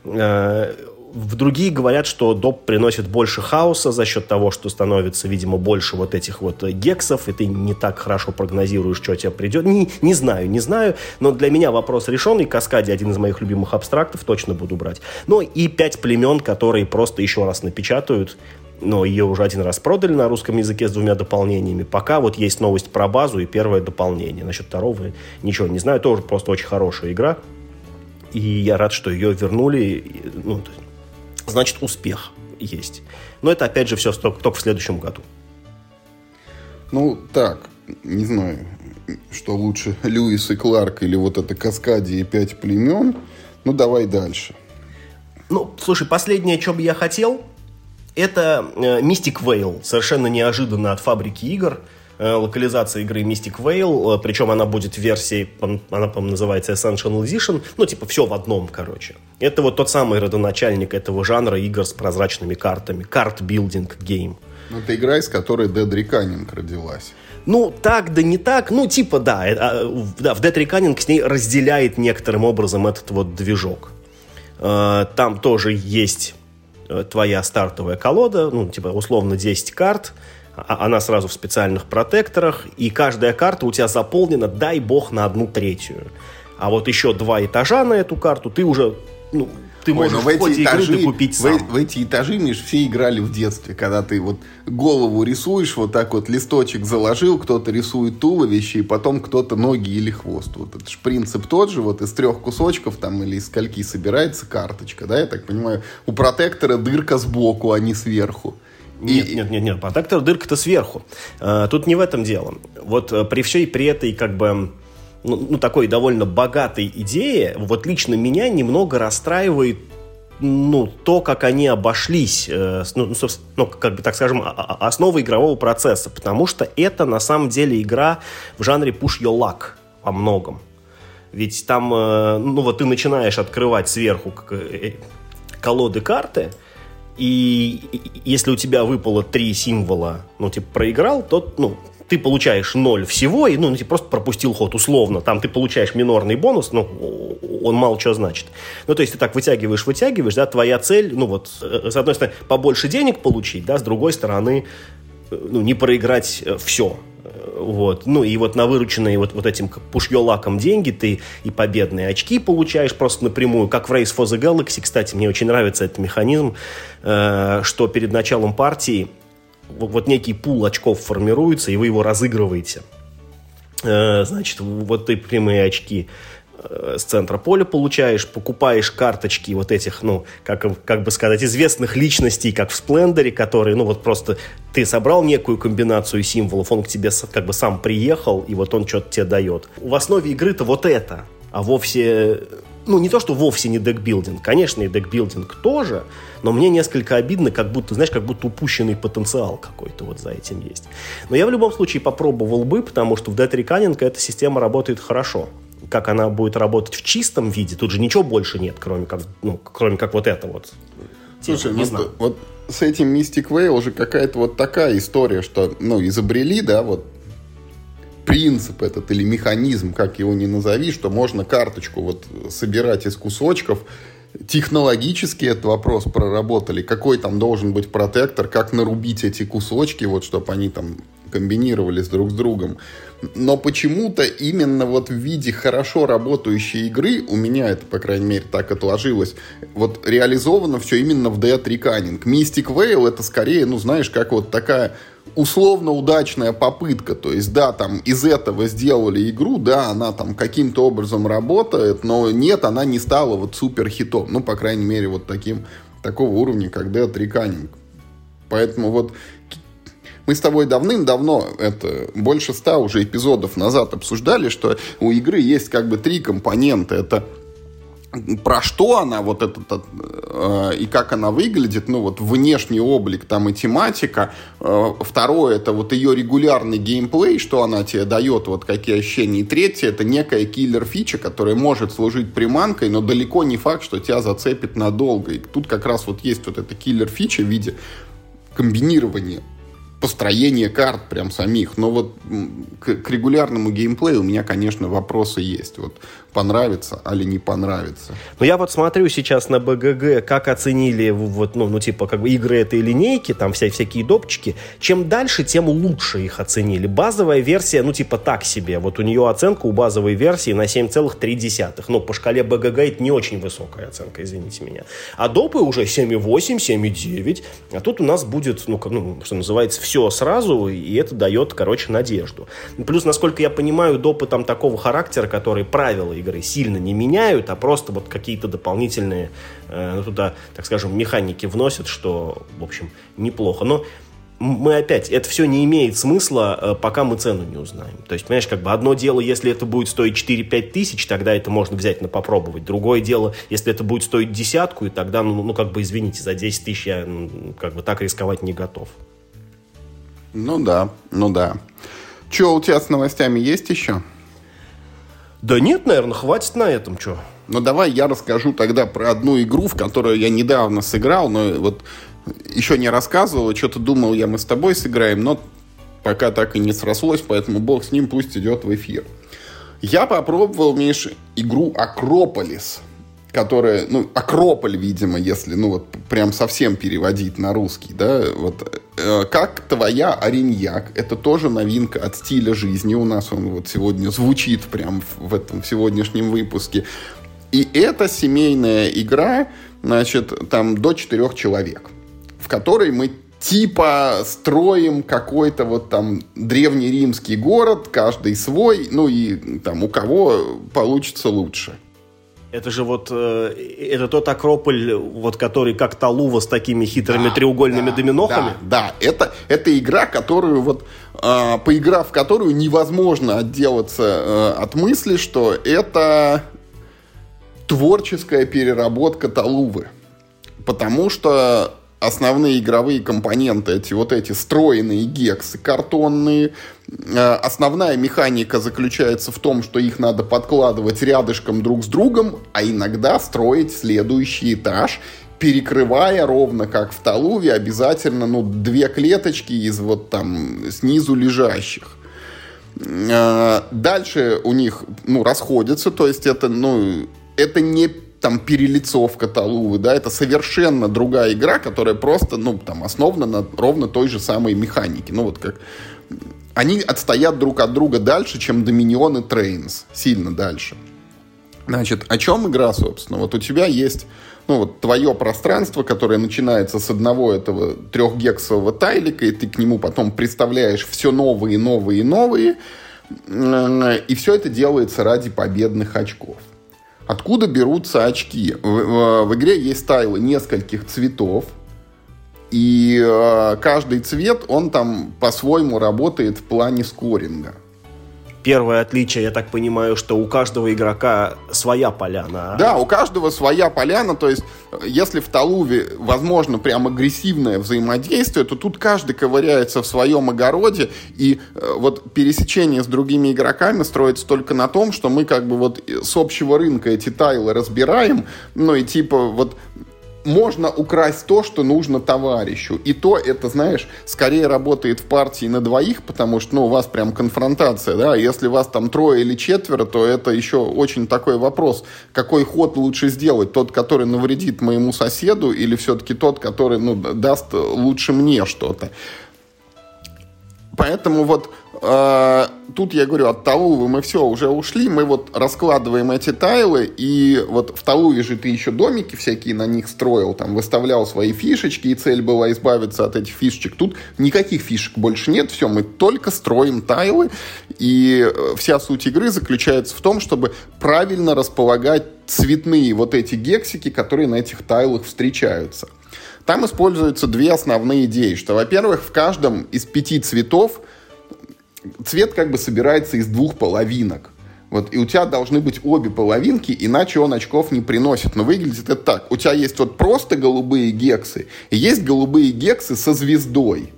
э, в другие говорят, что доп приносит больше хаоса за счет того, что становится, видимо, больше вот этих вот э, гексов, и ты не так хорошо прогнозируешь, что тебе придет. Не, не знаю, не знаю, но для меня вопрос решенный. Каскади один из моих любимых абстрактов, точно буду брать. Ну и пять племен, которые просто еще раз напечатают, но ее уже один раз продали на русском языке с двумя дополнениями. Пока вот есть новость про базу и первое дополнение. Насчет второго ничего не знаю, тоже просто очень хорошая игра. И я рад, что ее вернули. Ну, значит успех есть. Но это опять же все только в следующем году. Ну, так, не знаю, что лучше, Льюис и Кларк или вот это Каскади и пять племен. Ну, давай дальше. Ну, слушай, последнее, что бы я хотел, это э, Mystic Veil. Совершенно неожиданно от фабрики игр. Э, локализация игры Mystic Vale, э, причем она будет в версии, она, по-моему, называется Essential Edition, ну, типа, все в одном, короче. Это вот тот самый родоначальник этого жанра игр с прозрачными картами, card-building game. Ну, это игра, из которой Dead Reckoning родилась. Ну, так да не так, ну, типа, да, э, а, да в Dead Reckoning с ней разделяет некоторым образом этот вот движок. Там тоже есть твоя стартовая колода, ну, типа, условно, 10 карт, она сразу в специальных протекторах, и каждая карта у тебя заполнена, дай бог, на одну третью. А вот еще два этажа на эту карту ты уже, ну, ты можешь Ой, в, в эти этажи, игры купить сам. В, в эти этажи, Миш, все играли в детстве, когда ты вот голову рисуешь, вот так вот листочек заложил, кто-то рисует туловище, и потом кто-то ноги или хвост. Вот это же принцип тот же, вот из трех кусочков там или из скольки собирается карточка, да, я так понимаю. У протектора дырка сбоку, а не сверху. Нет, и... нет, нет, нет, протектор дырка-то сверху. А, тут не в этом дело. Вот э, при всей при этой как бы ну, ну, такой довольно богатой идее, вот лично меня немного расстраивает ну, то, как они обошлись, э, ну, ну, ну, как бы, так скажем, основой игрового процесса, потому что это, на самом деле, игра в жанре push your luck во многом. Ведь там, э, ну, вот ты начинаешь открывать сверху колоды карты, и если у тебя выпало три символа, ну, типа, проиграл, то, ну, ты получаешь ноль всего, и, ну, ну, типа, просто пропустил ход, условно. Там ты получаешь минорный бонус, но он мало что значит. Ну, то есть ты так вытягиваешь, вытягиваешь, да, твоя цель, ну, вот, с одной стороны, побольше денег получить, да, с другой стороны, ну, не проиграть э, все. Вот. Ну и вот на вырученные вот, вот этим пушьё-лаком деньги ты и победные очки получаешь просто напрямую, как в Race for the Galaxy. Кстати, мне очень нравится этот механизм, э, что перед началом партии вот, вот некий пул очков формируется, и вы его разыгрываете. Э, значит, вот ты прямые очки с центра поля получаешь, покупаешь карточки вот этих, ну, как, как бы сказать, известных личностей, как в Сплендере, которые, ну, вот просто ты собрал некую комбинацию символов, он к тебе как бы сам приехал, и вот он что-то тебе дает. В основе игры-то вот это, а вовсе ну, не то, что вовсе не декбилдинг. Конечно, и декбилдинг тоже, но мне несколько обидно, как будто, знаешь, как будто упущенный потенциал какой-то вот за этим есть. Но я в любом случае попробовал бы, потому что в Dead Reckoning эта система работает хорошо как она будет работать в чистом виде, тут же ничего больше нет, кроме как, ну, кроме как вот это вот. Слушай, не ну, знаю. вот с этим Mystic Veil уже какая-то вот такая история, что, ну, изобрели, да, вот принцип этот или механизм, как его ни назови, что можно карточку вот собирать из кусочков, технологически этот вопрос проработали, какой там должен быть протектор, как нарубить эти кусочки, вот чтобы они там комбинировались друг с другом. Но почему-то именно вот в виде хорошо работающей игры, у меня это, по крайней мере, так отложилось, вот реализовано все именно в Dead Reckoning. Mystic Veil это скорее, ну, знаешь, как вот такая условно удачная попытка. То есть, да, там из этого сделали игру, да, она там каким-то образом работает, но нет, она не стала вот супер хитом. Ну, по крайней мере, вот таким, такого уровня, как Dead Reckoning. Поэтому вот мы с тобой давным-давно, это больше ста уже эпизодов назад обсуждали, что у игры есть как бы три компонента. Это про что она, вот этот, э, и как она выглядит, ну, вот внешний облик там и тематика. Э, второе, это вот ее регулярный геймплей, что она тебе дает, вот какие ощущения. И третье, это некая killer-фича, которая может служить приманкой, но далеко не факт, что тебя зацепит надолго. И тут как раз вот есть вот эта killer-фича в виде комбинирования построение карт прям самих. Но вот к, к регулярному геймплею у меня, конечно, вопросы есть. Вот понравится или не понравится. Но я вот смотрю сейчас на БГГ, как оценили вот, ну, ну типа, как бы игры этой линейки, там вся, всякие допчики. Чем дальше, тем лучше их оценили. Базовая версия, ну, типа, так себе. Вот у нее оценка у базовой версии на 7,3. Ну, по шкале БГГ это не очень высокая оценка, извините меня. А допы уже 7,8, 7,9. А тут у нас будет, ну, ну, что называется, все сразу, и это дает, короче, надежду. Плюс, насколько я понимаю, допы там такого характера, которые правила игры сильно не меняют, а просто вот какие-то дополнительные э, ну, туда, так скажем, механики вносят, что, в общем, неплохо. Но мы опять, это все не имеет смысла, э, пока мы цену не узнаем. То есть, понимаешь, как бы одно дело, если это будет стоить 4-5 тысяч, тогда это можно взять на попробовать. Другое дело, если это будет стоить десятку, и тогда, ну, ну как бы, извините, за 10 тысяч я как бы так рисковать не готов. Ну да, ну да. Че, у тебя с новостями есть еще? Да нет, наверное, хватит на этом, что. Ну давай я расскажу тогда про одну игру, в которую я недавно сыграл, но вот еще не рассказывал, что-то думал я мы с тобой сыграем, но пока так и не срослось, поэтому бог с ним пусть идет в эфир. Я попробовал, Миш, игру Акрополис которая, ну, Акрополь, видимо, если, ну, вот прям совсем переводить на русский, да, вот, э, как твоя Ариньяк, это тоже новинка от стиля жизни, у нас он вот сегодня звучит прям в, в этом сегодняшнем выпуске, и это семейная игра, значит, там до четырех человек, в которой мы типа строим какой-то вот там древнеримский город, каждый свой, ну и там у кого получится лучше. Это же вот, э, это тот Акрополь, вот который как Талува с такими хитрыми да, треугольными да, доминохами? Да, да, это, это игра, которую вот, э, поиграв в которую невозможно отделаться э, от мысли, что это творческая переработка Талувы. Потому что основные игровые компоненты, эти вот эти стройные гексы картонные. Э, основная механика заключается в том, что их надо подкладывать рядышком друг с другом, а иногда строить следующий этаж, перекрывая ровно как в Талуве обязательно ну, две клеточки из вот там снизу лежащих. Э, дальше у них ну, расходятся, то есть это, ну, это не там перелицовка Талувы, да, это совершенно другая игра, которая просто, ну, там, основана на ровно той же самой механике. Ну, вот как... Они отстоят друг от друга дальше, чем Dominion и Trains. Сильно дальше. Значит, о чем игра, собственно? Вот у тебя есть, ну, вот твое пространство, которое начинается с одного этого трехгексового тайлика, и ты к нему потом представляешь все новые, новые новые, и все это делается ради победных очков. Откуда берутся очки? В, в, в игре есть тайлы нескольких цветов, и э, каждый цвет, он там по-своему работает в плане скоринга. Первое отличие, я так понимаю, что у каждого игрока своя поляна. А? Да, у каждого своя поляна. То есть, если в Талуве возможно прям агрессивное взаимодействие, то тут каждый ковыряется в своем огороде. И э, вот пересечение с другими игроками строится только на том, что мы как бы вот с общего рынка эти тайлы разбираем. Ну и типа вот можно украсть то, что нужно товарищу. И то это, знаешь, скорее работает в партии на двоих, потому что, ну, у вас прям конфронтация, да, если вас там трое или четверо, то это еще очень такой вопрос, какой ход лучше сделать, тот, который навредит моему соседу, или все-таки тот, который, ну, даст лучше мне что-то. Поэтому вот тут я говорю, от Талувы мы все уже ушли, мы вот раскладываем эти тайлы, и вот в Талуве же ты еще домики всякие на них строил, там выставлял свои фишечки, и цель была избавиться от этих фишечек. Тут никаких фишек больше нет, все, мы только строим тайлы, и э, вся суть игры заключается в том, чтобы правильно располагать цветные вот эти гексики, которые на этих тайлах встречаются. Там используются две основные идеи, что, во-первых, в каждом из пяти цветов цвет как бы собирается из двух половинок. Вот, и у тебя должны быть обе половинки, иначе он очков не приносит. Но выглядит это так. У тебя есть вот просто голубые гексы, и есть голубые гексы со звездой.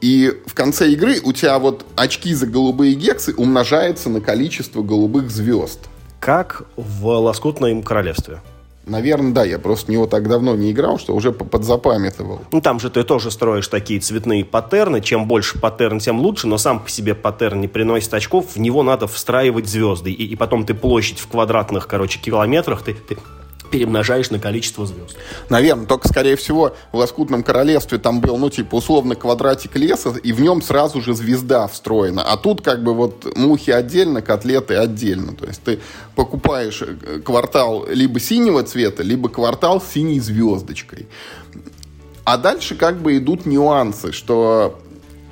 И в конце игры у тебя вот очки за голубые гексы умножается на количество голубых звезд. Как в «Лоскутном королевстве». Наверное, да, я просто в него так давно не играл, что уже подзапамятовал. Ну, там же ты тоже строишь такие цветные паттерны. Чем больше паттерн, тем лучше, но сам по себе паттерн не приносит очков, в него надо встраивать звезды. И, и потом ты площадь в квадратных, короче, километрах, ты, ты перемножаешь на количество звезд. Наверное, только, скорее всего, в «Лоскутном королевстве» там был, ну, типа, условно квадратик леса, и в нем сразу же звезда встроена. А тут, как бы, вот, мухи отдельно, котлеты отдельно. То есть ты покупаешь э, квартал либо синего цвета, либо квартал с синей звездочкой. А дальше, как бы, идут нюансы, что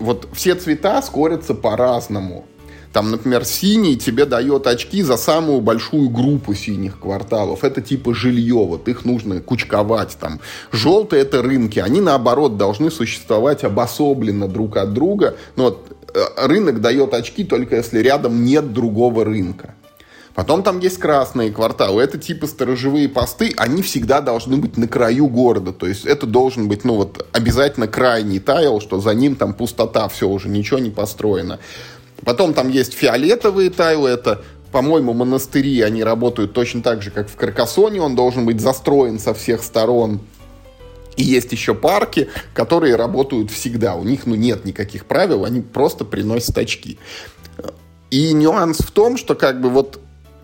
вот все цвета скорятся по-разному. Там, например, синий тебе дает очки за самую большую группу синих кварталов. Это типа жилье, вот их нужно кучковать. Там. Желтые это рынки, они наоборот должны существовать обособленно друг от друга. Но вот э, рынок дает очки только если рядом нет другого рынка. Потом там есть красные кварталы. Это типа сторожевые посты. Они всегда должны быть на краю города. То есть это должен быть, ну вот, обязательно крайний тайл, что за ним там пустота, все уже, ничего не построено. Потом там есть фиолетовые тайлы, это по-моему, монастыри, они работают точно так же, как в Каркасоне, он должен быть застроен со всех сторон. И есть еще парки, которые работают всегда. У них ну, нет никаких правил, они просто приносят очки. И нюанс в том, что как бы вот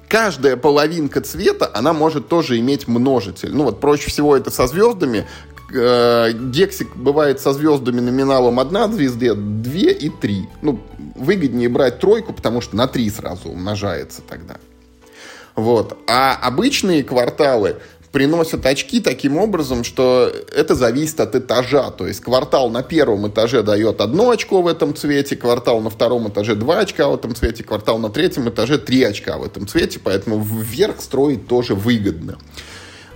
каждая половинка цвета, она может тоже иметь множитель. Ну вот проще всего это со звездами, э, гексик бывает со звездами номиналом 1 звезды, 2 и 3. Ну, выгоднее брать тройку, потому что на 3 сразу умножается тогда. Вот. А обычные кварталы приносят очки таким образом, что это зависит от этажа. То есть квартал на первом этаже дает одно очко в этом цвете, квартал на втором этаже два очка в этом цвете, квартал на третьем этаже три очка в этом цвете, поэтому вверх строить тоже выгодно.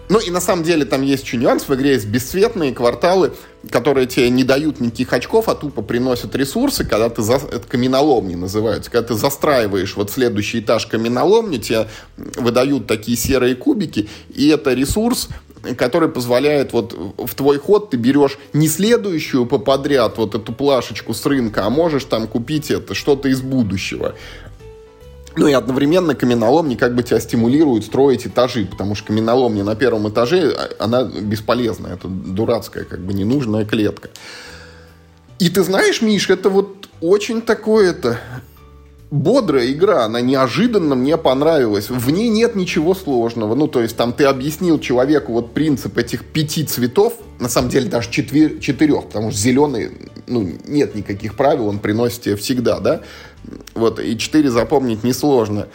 Ну и на самом деле там есть еще нюанс. В игре есть бесцветные кварталы, которые тебе не дают никаких очков, а тупо приносят ресурсы, когда ты... За... Это каменоломни называются. Когда ты застраиваешь вот следующий этаж каменоломни, тебе выдают такие серые кубики, и это ресурс, который позволяет вот в твой ход ты берешь не следующую по подряд вот эту плашечку с рынка, а можешь там купить это что-то из будущего. Ну и одновременно каменоломни как бы тебя стимулируют строить этажи, потому что каменоломня на первом этаже, а, она бесполезная, это дурацкая, как бы ненужная клетка. И ты знаешь, Миш, это вот очень такое это бодрая игра, она неожиданно мне понравилась. В ней нет ничего сложного. Ну, то есть там ты объяснил человеку вот принцип этих пяти цветов, на самом деле даже четвер- четырех, потому что зеленый, ну, нет никаких правил, он приносит тебе всегда, да. Вот, и 4 запомнить несложно.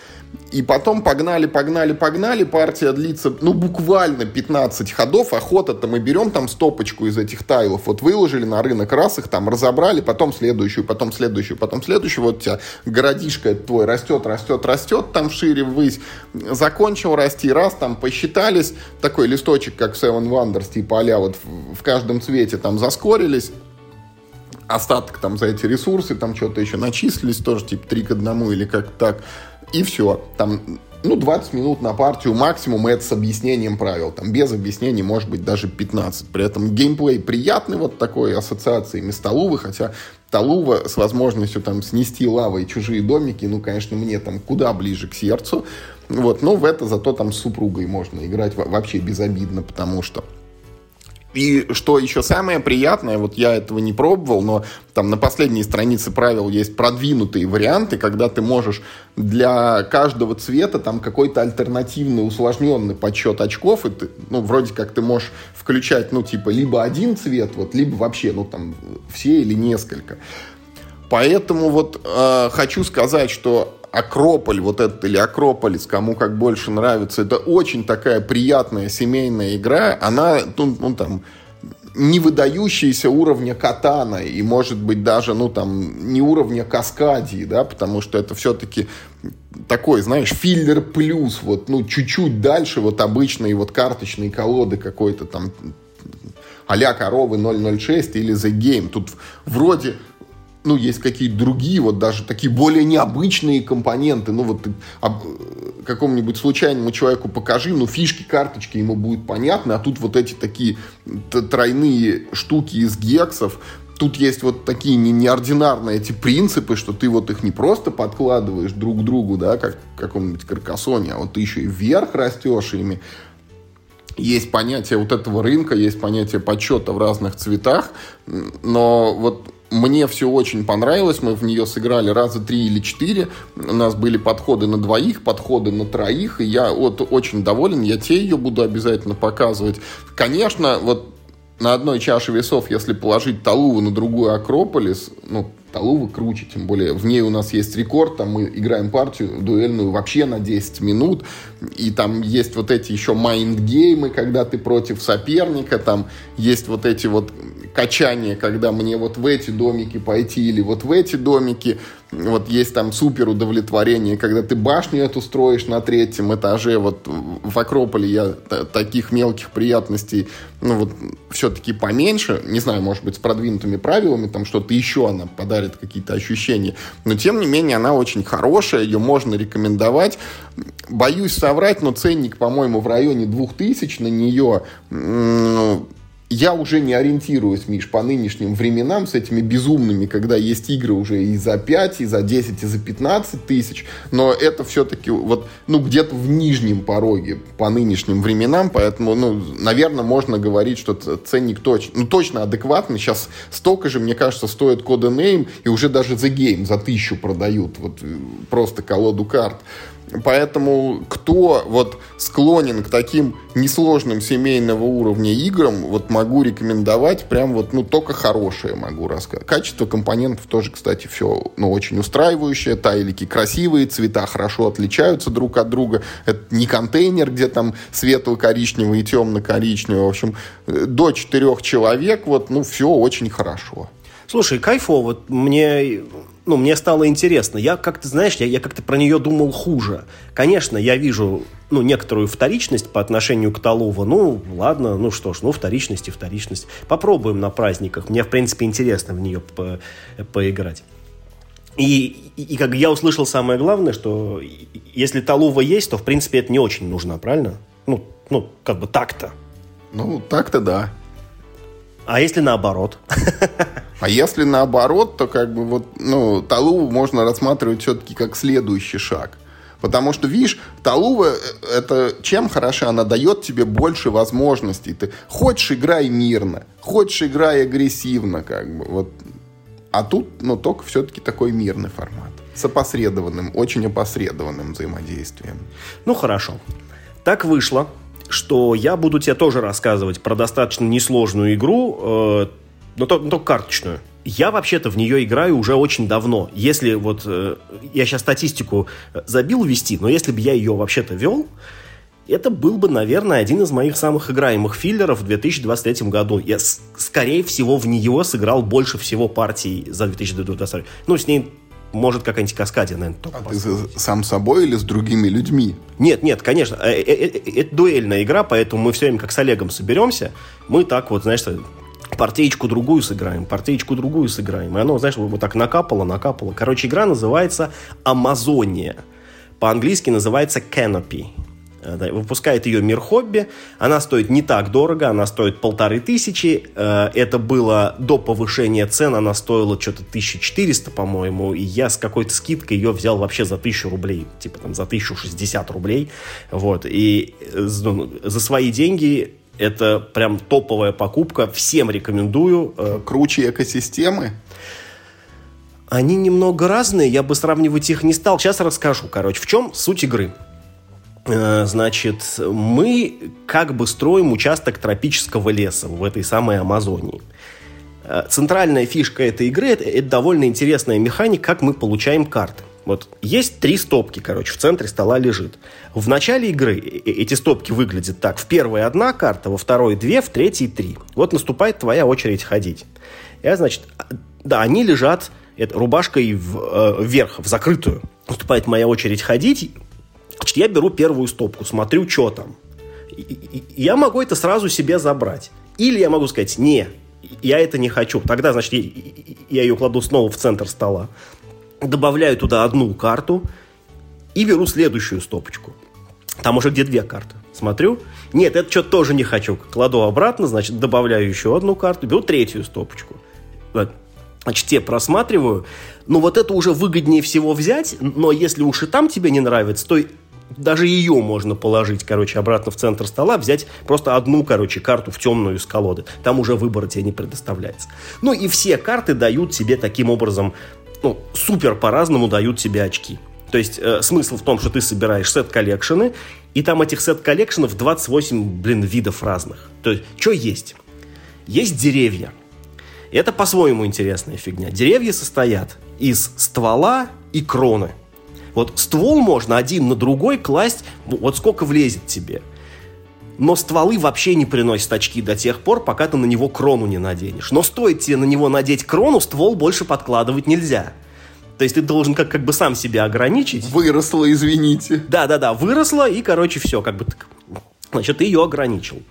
И потом погнали, погнали, погнали. Партия длится, ну, буквально 15 ходов. Охота-то мы берем там стопочку из этих тайлов. Вот выложили на рынок, раз их там разобрали, потом следующую, потом следующую, потом следующую. Вот у тебя городишко твой растет, растет, растет там шире ввысь. Закончил расти, раз там посчитались. Такой листочек, как в Seven Wonders, типа а вот в каждом цвете там заскорились остаток там за эти ресурсы, там что-то еще начислились, тоже типа 3 к 1 или как так. И все. Там ну, 20 минут на партию максимум, и это с объяснением правил. Там без объяснений может быть даже 15. При этом геймплей приятный, вот такой ассоциациями с Талувы, хотя Талува с возможностью там снести лавой чужие домики, ну, конечно, мне там куда ближе к сердцу. Вот, но в это зато там с супругой можно играть вообще безобидно, потому что и что еще самое приятное, вот я этого не пробовал, но там на последней странице правил есть продвинутые варианты, когда ты можешь для каждого цвета там какой-то альтернативный усложненный подсчет очков, и ты, ну, вроде как ты можешь включать, ну, типа, либо один цвет, вот, либо вообще, ну, там, все или несколько. Поэтому вот э, хочу сказать, что Акрополь, вот этот или Акрополис, кому как больше нравится, это очень такая приятная семейная игра. Она, ну, ну там, не выдающаяся уровня катана и, может быть, даже, ну, там, не уровня каскадии, да, потому что это все-таки такой, знаешь, филлер плюс, вот, ну, чуть-чуть дальше вот обычные вот карточные колоды какой-то там а-ля коровы 006 или The Game. Тут вроде ну, есть какие-то другие, вот даже такие более необычные компоненты. Ну, вот об, какому-нибудь случайному человеку покажи, ну, фишки, карточки ему будет понятно, а тут вот эти такие тройные штуки из гексов, тут есть вот такие не, неординарные эти принципы, что ты вот их не просто подкладываешь друг к другу, да, как в каком-нибудь каркасоне, а вот ты еще и вверх растешь ими. Есть понятие вот этого рынка, есть понятие подсчета в разных цветах, но вот мне все очень понравилось, мы в нее сыграли раза три или четыре, у нас были подходы на двоих, подходы на троих, и я вот очень доволен, я тебе ее буду обязательно показывать. Конечно, вот на одной чаше весов, если положить Талуву на другую Акрополис, ну, Талува круче, тем более в ней у нас есть рекорд, там мы играем партию дуэльную вообще на 10 минут, и там есть вот эти еще mind game ы, когда ты против соперника, там есть вот эти вот качания, когда мне вот в эти домики пойти или вот в эти домики, вот есть там супер удовлетворение, когда ты башню эту строишь на третьем этаже. Вот в Акрополе я таких мелких приятностей, ну вот все-таки поменьше. Не знаю, может быть, с продвинутыми правилами, там что-то еще она подарит какие-то ощущения. Но тем не менее она очень хорошая, ее можно рекомендовать. Боюсь соврать, но ценник, по-моему, в районе 2000 на нее я уже не ориентируюсь, Миш, по нынешним временам с этими безумными, когда есть игры уже и за 5, и за 10, и за 15 тысяч, но это все-таки вот, ну, где-то в нижнем пороге по нынешним временам, поэтому, ну, наверное, можно говорить, что ценник точно, ну, точно адекватный. Сейчас столько же, мне кажется, стоит Codename, и уже даже The Game за тысячу продают, вот просто колоду карт. Поэтому кто вот склонен к таким несложным семейного уровня играм, вот могу рекомендовать прям вот, ну, только хорошее могу рассказать. Качество компонентов тоже, кстати, все, ну, очень устраивающее. Тайлики красивые, цвета хорошо отличаются друг от друга. Это не контейнер, где там светло-коричневый и темно-коричневый. В общем, до четырех человек, вот, ну, все очень хорошо. Слушай, кайфово. Мне ну, мне стало интересно. Я как-то, знаешь, я, я как-то про нее думал хуже. Конечно, я вижу, ну, некоторую вторичность по отношению к Талова. Ну, ладно, ну что ж, ну, вторичность и вторичность. Попробуем на праздниках. Мне, в принципе, интересно в нее по поиграть. И, и, и как я услышал самое главное, что если Талува есть, то, в принципе, это не очень нужно, правильно? Ну, ну как бы так-то. Ну, так-то да. А если наоборот? А если наоборот, то как бы вот, ну, Талуву можно рассматривать все-таки как следующий шаг. Потому что, видишь, Талува, э, это чем хороша? Она дает тебе больше возможностей. Ты хочешь играй мирно, хочешь играй агрессивно, как бы. Вот. А тут, ну, только все-таки такой мирный формат. С опосредованным, очень опосредованным взаимодействием. Ну, хорошо. Так вышло, что я буду тебе тоже рассказывать про достаточно несложную игру, э, но, то, но только карточную. Я вообще-то в нее играю уже очень давно. Если вот... Э, я сейчас статистику э, забил вести, но если бы я ее вообще-то вел, это был бы, наверное, один из моих самых играемых филлеров в 2023 году. Я, скорее всего, в нее сыграл больше всего партий за 2023. Ну, с ней может какая-нибудь каскадия, наверное, только А ты сам собой или с другими людьми? Нет, нет, конечно. Э, это дуэльная игра, поэтому мы все время как с Олегом соберемся. Мы так вот, знаешь, партеечку другую сыграем, партеечку другую сыграем. И оно, знаешь, вот так накапало, накапало. Короче, игра называется «Амазония». По-английски называется «Canopy». Э, выпускает ее Мир Хобби. Она стоит не так дорого, она стоит полторы тысячи. Э, это было до повышения цен, она стоила что-то 1400, по-моему. И я с какой-то скидкой ее взял вообще за 1000 рублей. Типа там за 1060 рублей. Вот. И э, ну, за свои деньги это прям топовая покупка. Всем рекомендую. Круче экосистемы? Они немного разные, я бы сравнивать их не стал. Сейчас расскажу, короче, в чем суть игры. Э, значит, мы как бы строим участок тропического леса в этой самой Амазонии. Э, центральная фишка этой игры это, это довольно интересная механика, как мы получаем карты. Вот есть три стопки, короче, в центре стола лежит. В начале игры эти стопки выглядят так. В первой одна карта, во второй две, в третьей три. Вот наступает твоя очередь ходить. Я, значит, да, они лежат это, рубашкой в, э, вверх, в закрытую. Наступает моя очередь ходить. Значит, я беру первую стопку, смотрю, что там. Я могу это сразу себе забрать. Или я могу сказать, не, я это не хочу. Тогда, значит, я, я ее кладу снова в центр стола, добавляю туда одну карту и беру следующую стопочку. Там уже где две карты. Смотрю, нет, это что-то тоже не хочу. Кладу обратно, значит, добавляю еще одну карту, беру третью стопочку. Значит, те просматриваю. Ну, вот это уже выгоднее всего взять, но если уж и там тебе не нравится, то даже ее можно положить, короче, обратно в центр стола, взять просто одну, короче, карту в темную из колоды. Там уже выбор тебе не предоставляется. Ну и все карты дают тебе таким образом, ну, супер по-разному дают тебе очки. То есть э, смысл в том, что ты собираешь set collection ы, и там этих set collection ов 28, блин, видов разных. То есть, что есть? Есть деревья. Это по-своему интересная фигня. Деревья состоят из ствола и кроны. Вот ствол можно один на другой класть, вот сколько влезет тебе. Но стволы вообще не приносят очки до тех пор, пока ты на него крону не наденешь. Но стоит тебе на него надеть крону, ствол больше подкладывать нельзя. То есть ты должен как, как бы сам себя ограничить. Выросла, извините. Да-да-да, выросла, и, короче, все, как бы, значит, ты ее ограничил.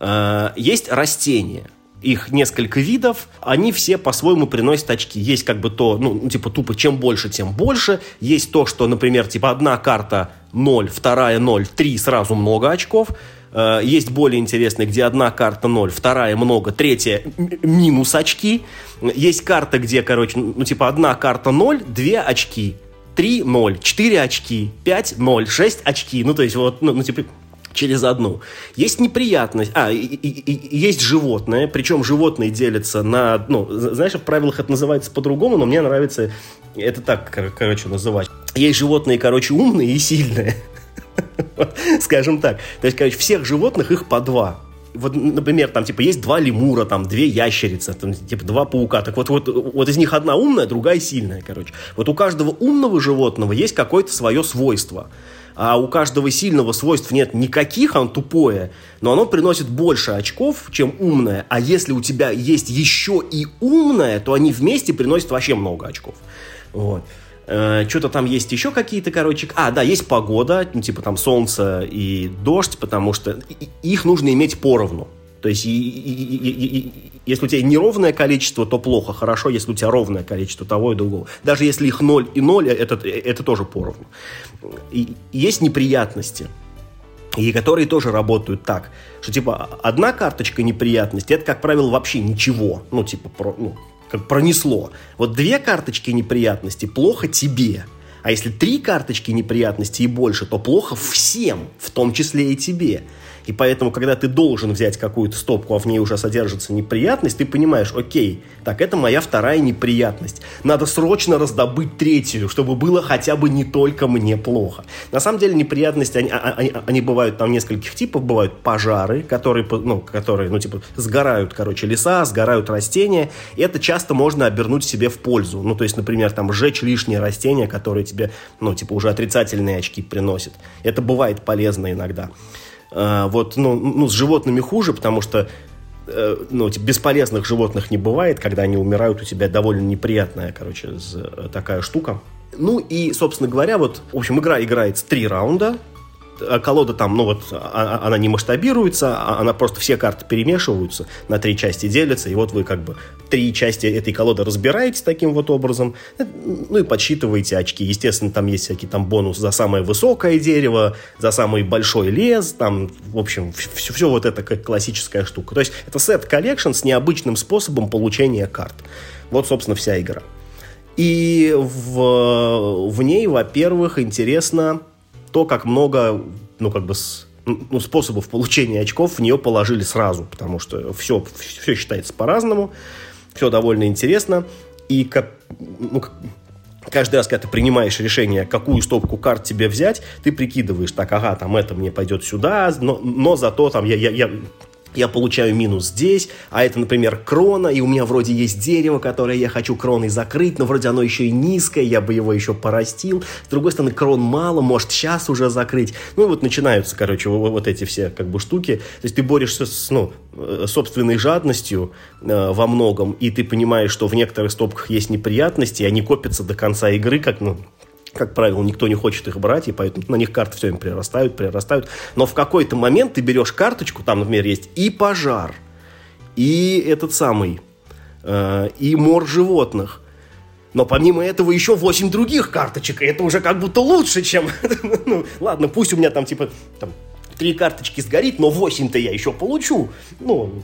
Э, есть растения их несколько видов, они все по-своему приносят очки. Есть как бы то, ну, типа тупо, чем больше, тем больше. Есть то, что, например, типа одна карта 0, вторая 0, 3 сразу много очков. Э, есть более интересные, где одна карта 0, вторая много, третья минус очки. Есть карта, где, короче, ну, типа одна карта 0, две очки. 3 0, 4 очки, 5 0, 6 очки. Ну, то есть, вот, ну, ну типа, через одну. Есть неприятность, а, и, и, и, есть животное, причем животные делятся на, ну, знаешь, в правилах это называется по-другому, но мне нравится это так, короче, называть. Есть животные, короче, умные и сильные. Скажем так. То есть, короче, всех животных их по два. Вот, например, там, типа, есть два лемура, там, две ящерицы, там, типа, два паука. Так вот, вот, вот из них одна умная, другая сильная, короче. Вот у каждого умного животного есть какое-то свое свойство. А у каждого сильного свойств нет никаких, оно тупое, но оно приносит больше очков, чем умное. А если у тебя есть еще и умное, то они вместе приносят вообще много очков. Вот. Э, что-то там есть еще какие-то, короче... А, да, есть погода, ну, типа там солнце и дождь, потому что их нужно иметь поровну. То есть, и, и, и, если у тебя неровное количество, то плохо. Хорошо, если у тебя ровное количество того и другого. Даже если их 0 и 0, это, это тоже поровну. И есть неприятности, и которые тоже работают так, что типа одна карточка неприятности, это, как правило, вообще ничего. Ну, типа, про, ну, как пронесло. Вот две карточки неприятности плохо тебе. А если три карточки неприятности и больше, то плохо всем, в том числе и тебе. И поэтому, когда ты должен взять какую-то стопку, а в ней уже содержится неприятность, ты понимаешь, окей, так, это моя вторая неприятность. Надо срочно раздобыть третью, чтобы было хотя бы не только мне плохо. На самом деле неприятности, они, а, а, они, они бывают там нескольких типов. Бывают пожары, которые, ну, которые, ну, типа, сгорают, короче, леса, сгорают растения. И это часто можно обернуть себе в пользу. Ну, то есть, например, там, сжечь лишние растения, которые тебе, ну, типа, уже отрицательные очки приносят. Это бывает полезно иногда. А, вот, ну, ну, с животными хуже, потому что э, ну, типа, бесполезных животных не бывает, когда они умирают, у тебя довольно неприятная, короче, э, такая штука. Ну и, собственно говоря, вот, в общем, игра играется три раунда, колода там, ну вот, а, а, она не масштабируется, она просто все карты перемешиваются, на три части делятся, и вот вы как бы три части этой колоды разбираете таким вот образом, э, ну и подсчитываете очки. Естественно, там есть всякие там бонус за самое высокое дерево, за самый большой лес, там, в общем, все, все вот это как классическая штука. То есть это set collection с необычным способом получения карт. Вот, собственно, вся игра. И в, в ней, во-первых, интересно то, как много, ну, как бы, с, ну, способов получения очков в нее положили сразу, потому что все, все считается по-разному, все довольно интересно, и как, ну, каждый раз, когда ты принимаешь решение, какую стопку карт тебе взять, ты прикидываешь, так, ага, там это мне пойдет сюда, но, но зато там я, я, я я получаю минус здесь, а это, например, крона, и у меня вроде есть дерево, которое я хочу кроной закрыть, но вроде оно еще и низкое, я бы его еще порастил. С другой стороны, крон мало, может сейчас уже закрыть. Ну и вот начинаются, короче, вот, эти все как бы штуки. То есть ты борешься с ну, э, собственной жадностью э, во многом, и ты понимаешь, что в некоторых стопках есть неприятности, и они копятся до конца игры, как, ну, как правило, никто не хочет их брать, и поэтому на них карты все время прирастают, прирастают. Но в какой-то момент ты берешь карточку, там, например, есть и пожар, и этот самый, э, и мор животных. Но помимо этого еще 8 других карточек, и это уже как будто лучше, чем... ну, ладно, пусть у меня там типа там, 3 карточки сгорит, но 8-то я еще получу. Ну,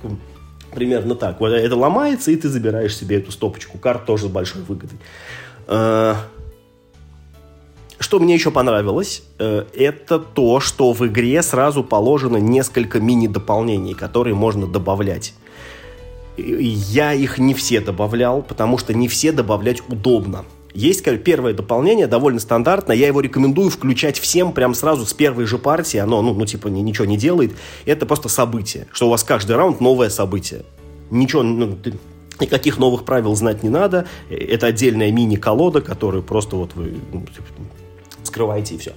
примерно так. Вот это ломается, и ты забираешь себе эту стопочку карт тоже с большой выгодой. Э, что мне еще понравилось, э, это то, что в игре сразу положено несколько мини-дополнений, которые можно добавлять. Я их не все добавлял, потому что не все добавлять удобно. Есть первое дополнение, довольно стандартное. Я его рекомендую включать всем прям сразу с первой же партии. Оно, ну, ну типа, ничего не делает. Это просто событие. Что у вас каждый раунд новое событие. Ничего, ну, никаких новых правил знать не надо. Это отдельная мини-колода, которую просто вот вы ну, скрываете и все.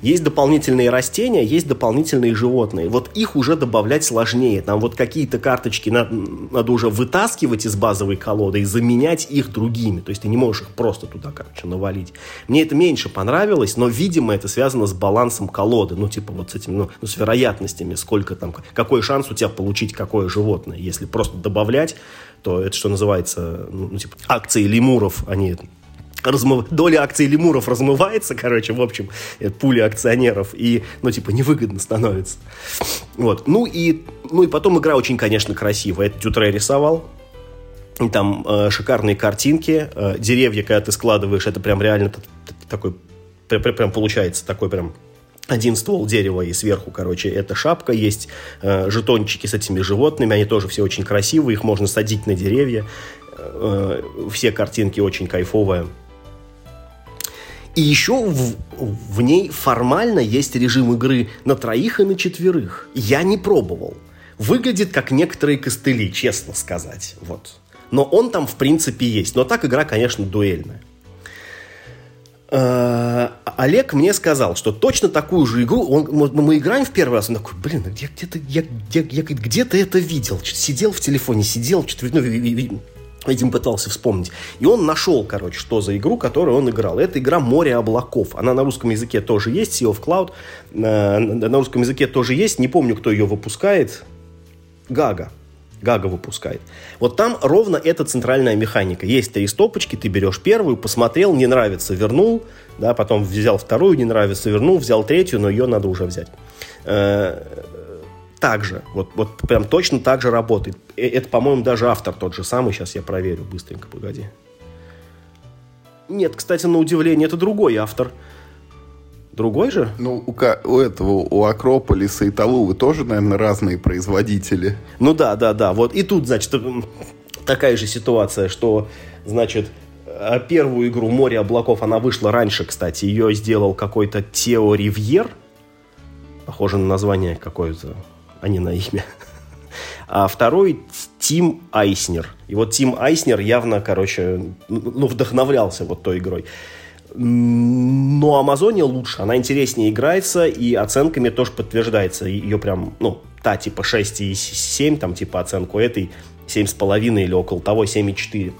Есть дополнительные растения, есть дополнительные животные. Вот их уже добавлять сложнее. Там вот какие-то карточки надо, надо уже вытаскивать из базовой колоды и заменять их другими. То есть ты не можешь их просто туда, короче, навалить. Мне это меньше понравилось, но, видимо, это связано с балансом колоды. Ну, типа вот с этим, ну, ну с вероятностями, сколько там, какой шанс у тебя получить какое животное. Если просто добавлять, то это, что называется, ну, типа акции лемуров, они размыв... доля акций лемуров размывается, короче, в общем, пули акционеров, и, ну, типа, невыгодно становится. Вот. Ну и, ну и потом игра очень, конечно, красивая. Это Тютре рисовал. Там э, шикарные картинки. Э, деревья, когда ты складываешь, это прям реально такой, прям получается такой прям один ствол дерева и сверху, короче, это шапка, есть э, жетончики с этими животными, они тоже все очень красивые, их можно садить на деревья, э, все картинки очень кайфовые. И еще в, в ней формально есть режим игры на троих и на четверых. Я не пробовал. Выглядит как некоторые костыли, честно сказать. Вот. Но он там в принципе есть. Но так игра, конечно, дуэльная. Э, Олег мне сказал, что точно такую же игру, он, мы, мы играем в первый раз, он такой, блин, я где-то я, я, я, где-то это видел, сидел в телефоне, сидел, ну, Этим пытался вспомнить. И он нашел, короче, что за игру, которую он играл. Это игра «Море облаков». Она на русском языке тоже есть, Sea of Cloud. Э, на русском языке тоже есть. Не помню, кто ее выпускает. Гага. Гага выпускает. Вот там ровно эта центральная механика. Есть три стопочки, ты берешь первую, посмотрел, не нравится, вернул, да, потом взял вторую, не нравится, вернул, взял третью, но ее надо уже взять э, так же, вот, вот прям точно так же работает. Э, это, по-моему, даже автор тот же самый. Сейчас я проверю быстренько, погоди. Нет, кстати, на удивление, это другой автор. Другой же? Ну, у, у этого, у Акрополиса и Талувы тоже, наверное, разные производители. Ну да, да, да. Вот и тут, значит, такая же ситуация, что, значит, а первую игру «Море облаков» она вышла раньше, кстати. Ее сделал какой-то Тео Ривьер. Похоже на название какое-то а не на имя. А второй Тим Айснер. И вот Тим Айснер явно, короче, ну, вдохновлялся вот той игрой. Но Амазония лучше, она интереснее играется, и оценками тоже подтверждается. Ее прям, ну, та типа 6,7, там типа оценку этой 7,5 или около того 7,4.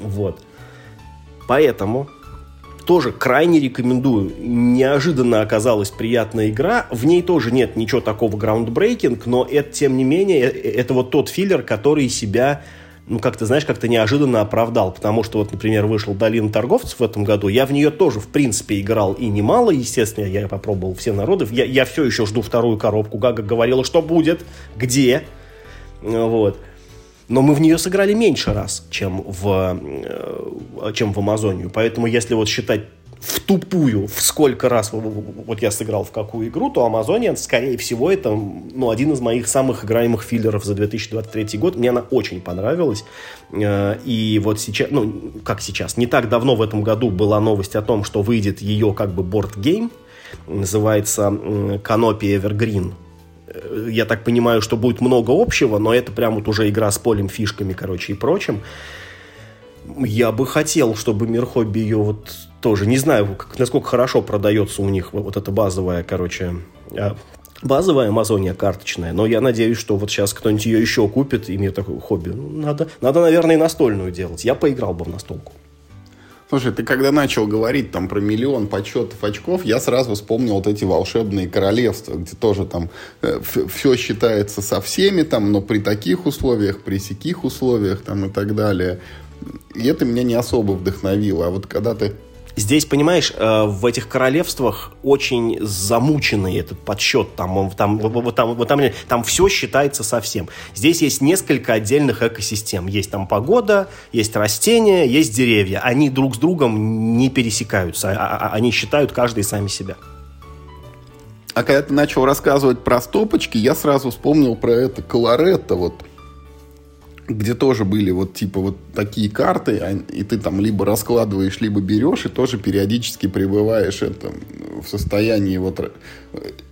Вот. Поэтому тоже крайне рекомендую. Неожиданно оказалась приятная игра. В ней тоже нет ничего такого граундбрейкинг, но это, тем не менее, э, э, это вот тот филлер, который себя ну, как ты знаешь, как-то неожиданно оправдал, потому что вот, например, вышел «Долина торговцев» в этом году, я в нее тоже, в принципе, играл и немало, естественно, я попробовал все народы, я, я все еще жду вторую коробку, Гага говорила, что будет, где, вот. Но мы в нее сыграли меньше раз, чем в, э, чем в Амазонию. Поэтому если вот считать в тупую, в сколько раз вот я сыграл в какую игру, то Амазония, скорее всего, это ну, один из моих самых играемых филлеров за 2023 год. Мне она очень понравилась. Э, и вот сейчас, ну, как сейчас, не так давно в этом году была новость о том, что выйдет ее как бы борт-гейм, называется Canopy Evergreen я так понимаю, что будет много общего, но это прям вот уже игра с полем, фишками, короче, и прочим. Я бы хотел, чтобы Мир Хобби ее вот тоже, не знаю, как, насколько хорошо продается у них вот эта базовая, короче, а, базовая Амазония карточная, но я надеюсь, что вот сейчас кто-нибудь ее еще купит, и мне такое хобби. Ну, надо, надо, наверное, и настольную делать. Я поиграл бы в настолку. Слушай, ты когда начал говорить там про миллион почетов очков, я сразу вспомнил вот эти волшебные королевства, где тоже там э, все считается со всеми, там, но при таких условиях, при сяких условиях там и так далее. И это меня не особо вдохновило. А вот когда ты Здесь, понимаешь, э, в этих королевствах очень замученный этот подсчет. Там, там, там, там, там все считается совсем. Здесь есть несколько отдельных экосистем. Есть там погода, есть растения, есть деревья. Они друг с другом не пересекаются. А, а они считают каждый сами себя. А когда ты начал рассказывать про стопочки, я сразу вспомнил про это колоретто. Вот где тоже были вот типа вот такие карты, а, и ты там либо раскладываешь, либо берешь, и тоже периодически пребываешь это, в состоянии вот э,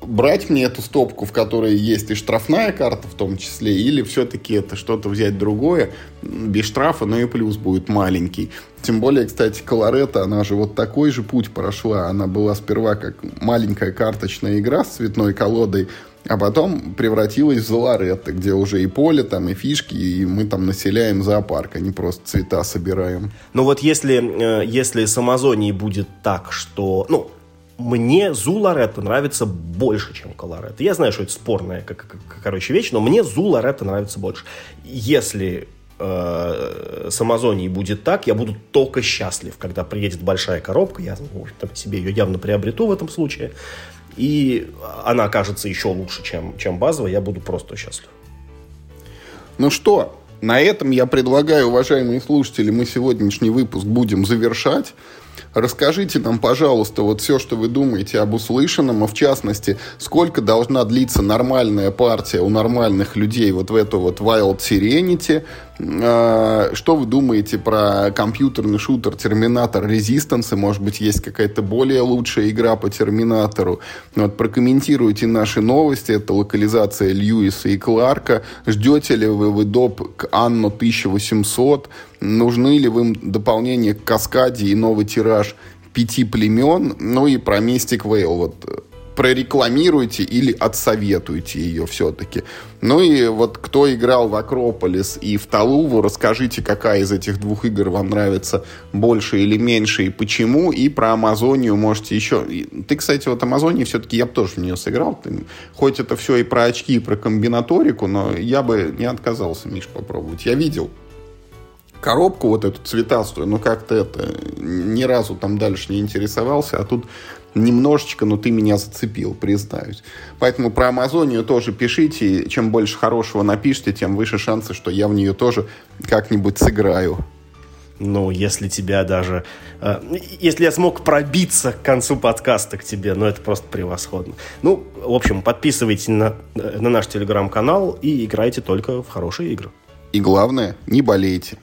брать мне эту стопку, в которой есть и штрафная карта в том числе, или все-таки это что-то взять другое, без штрафа, но и плюс будет маленький. Тем более, кстати, Колоретта, она же вот такой же путь прошла. Она была сперва как маленькая карточная игра с цветной колодой, а потом превратилась в Золоретто, где уже и поле, там, и фишки, и мы там населяем зоопарк, а не просто цвета собираем. Ну вот если, э, если с Амазонией будет так, что... Ну, мне Зуларетто нравится больше, чем Колоретто. Я знаю, что это спорная, как, как, короче, вещь, но мне Зуларетто нравится больше. Если э, с Амазонией будет так, я буду только счастлив, когда приедет большая коробка, я в общем себе ее явно приобрету в этом случае, и она окажется еще лучше, чем, чем базовая, я буду просто счастлив. Ну что, на этом я предлагаю, уважаемые слушатели, мы сегодняшний выпуск будем завершать. Расскажите нам, пожалуйста, вот все, что вы думаете об услышанном, а в частности, сколько должна длиться нормальная партия у нормальных людей вот в эту вот Wild Serenity, что вы думаете про компьютерный шутер Терминатор Resistance? Может быть, есть какая-то более лучшая игра по Терминатору? Вот, прокомментируйте наши новости. Это локализация Льюиса и Кларка. Ждете ли вы в доп к Анну 1800? Нужны ли вы дополнение к Каскаде и новый тираж пяти племен? Ну и про Mystic Veil. Вот прорекламируйте или отсоветуйте ее все-таки. Ну и вот кто играл в Акрополис и в Талуву, расскажите, какая из этих двух игр вам нравится больше или меньше и почему. И про Амазонию можете еще... Ты, кстати, вот Амазонии все-таки я бы тоже в нее сыграл. Хоть это все и про очки, и про комбинаторику, но я бы не отказался, Миш, попробовать. Я видел коробку вот эту цветастую, но как-то это ни разу там дальше не интересовался, а тут немножечко, но ты меня зацепил, признаюсь. Поэтому про Амазонию тоже пишите, чем больше хорошего напишите, тем выше шансы, что я в нее тоже как-нибудь сыграю. Ну, если тебя даже... Э, если я смог пробиться к концу подкаста к тебе, ну, это просто превосходно. Ну, в общем, подписывайтесь на, на наш телеграм-канал и играйте только в хорошие игры. И главное, не болейте.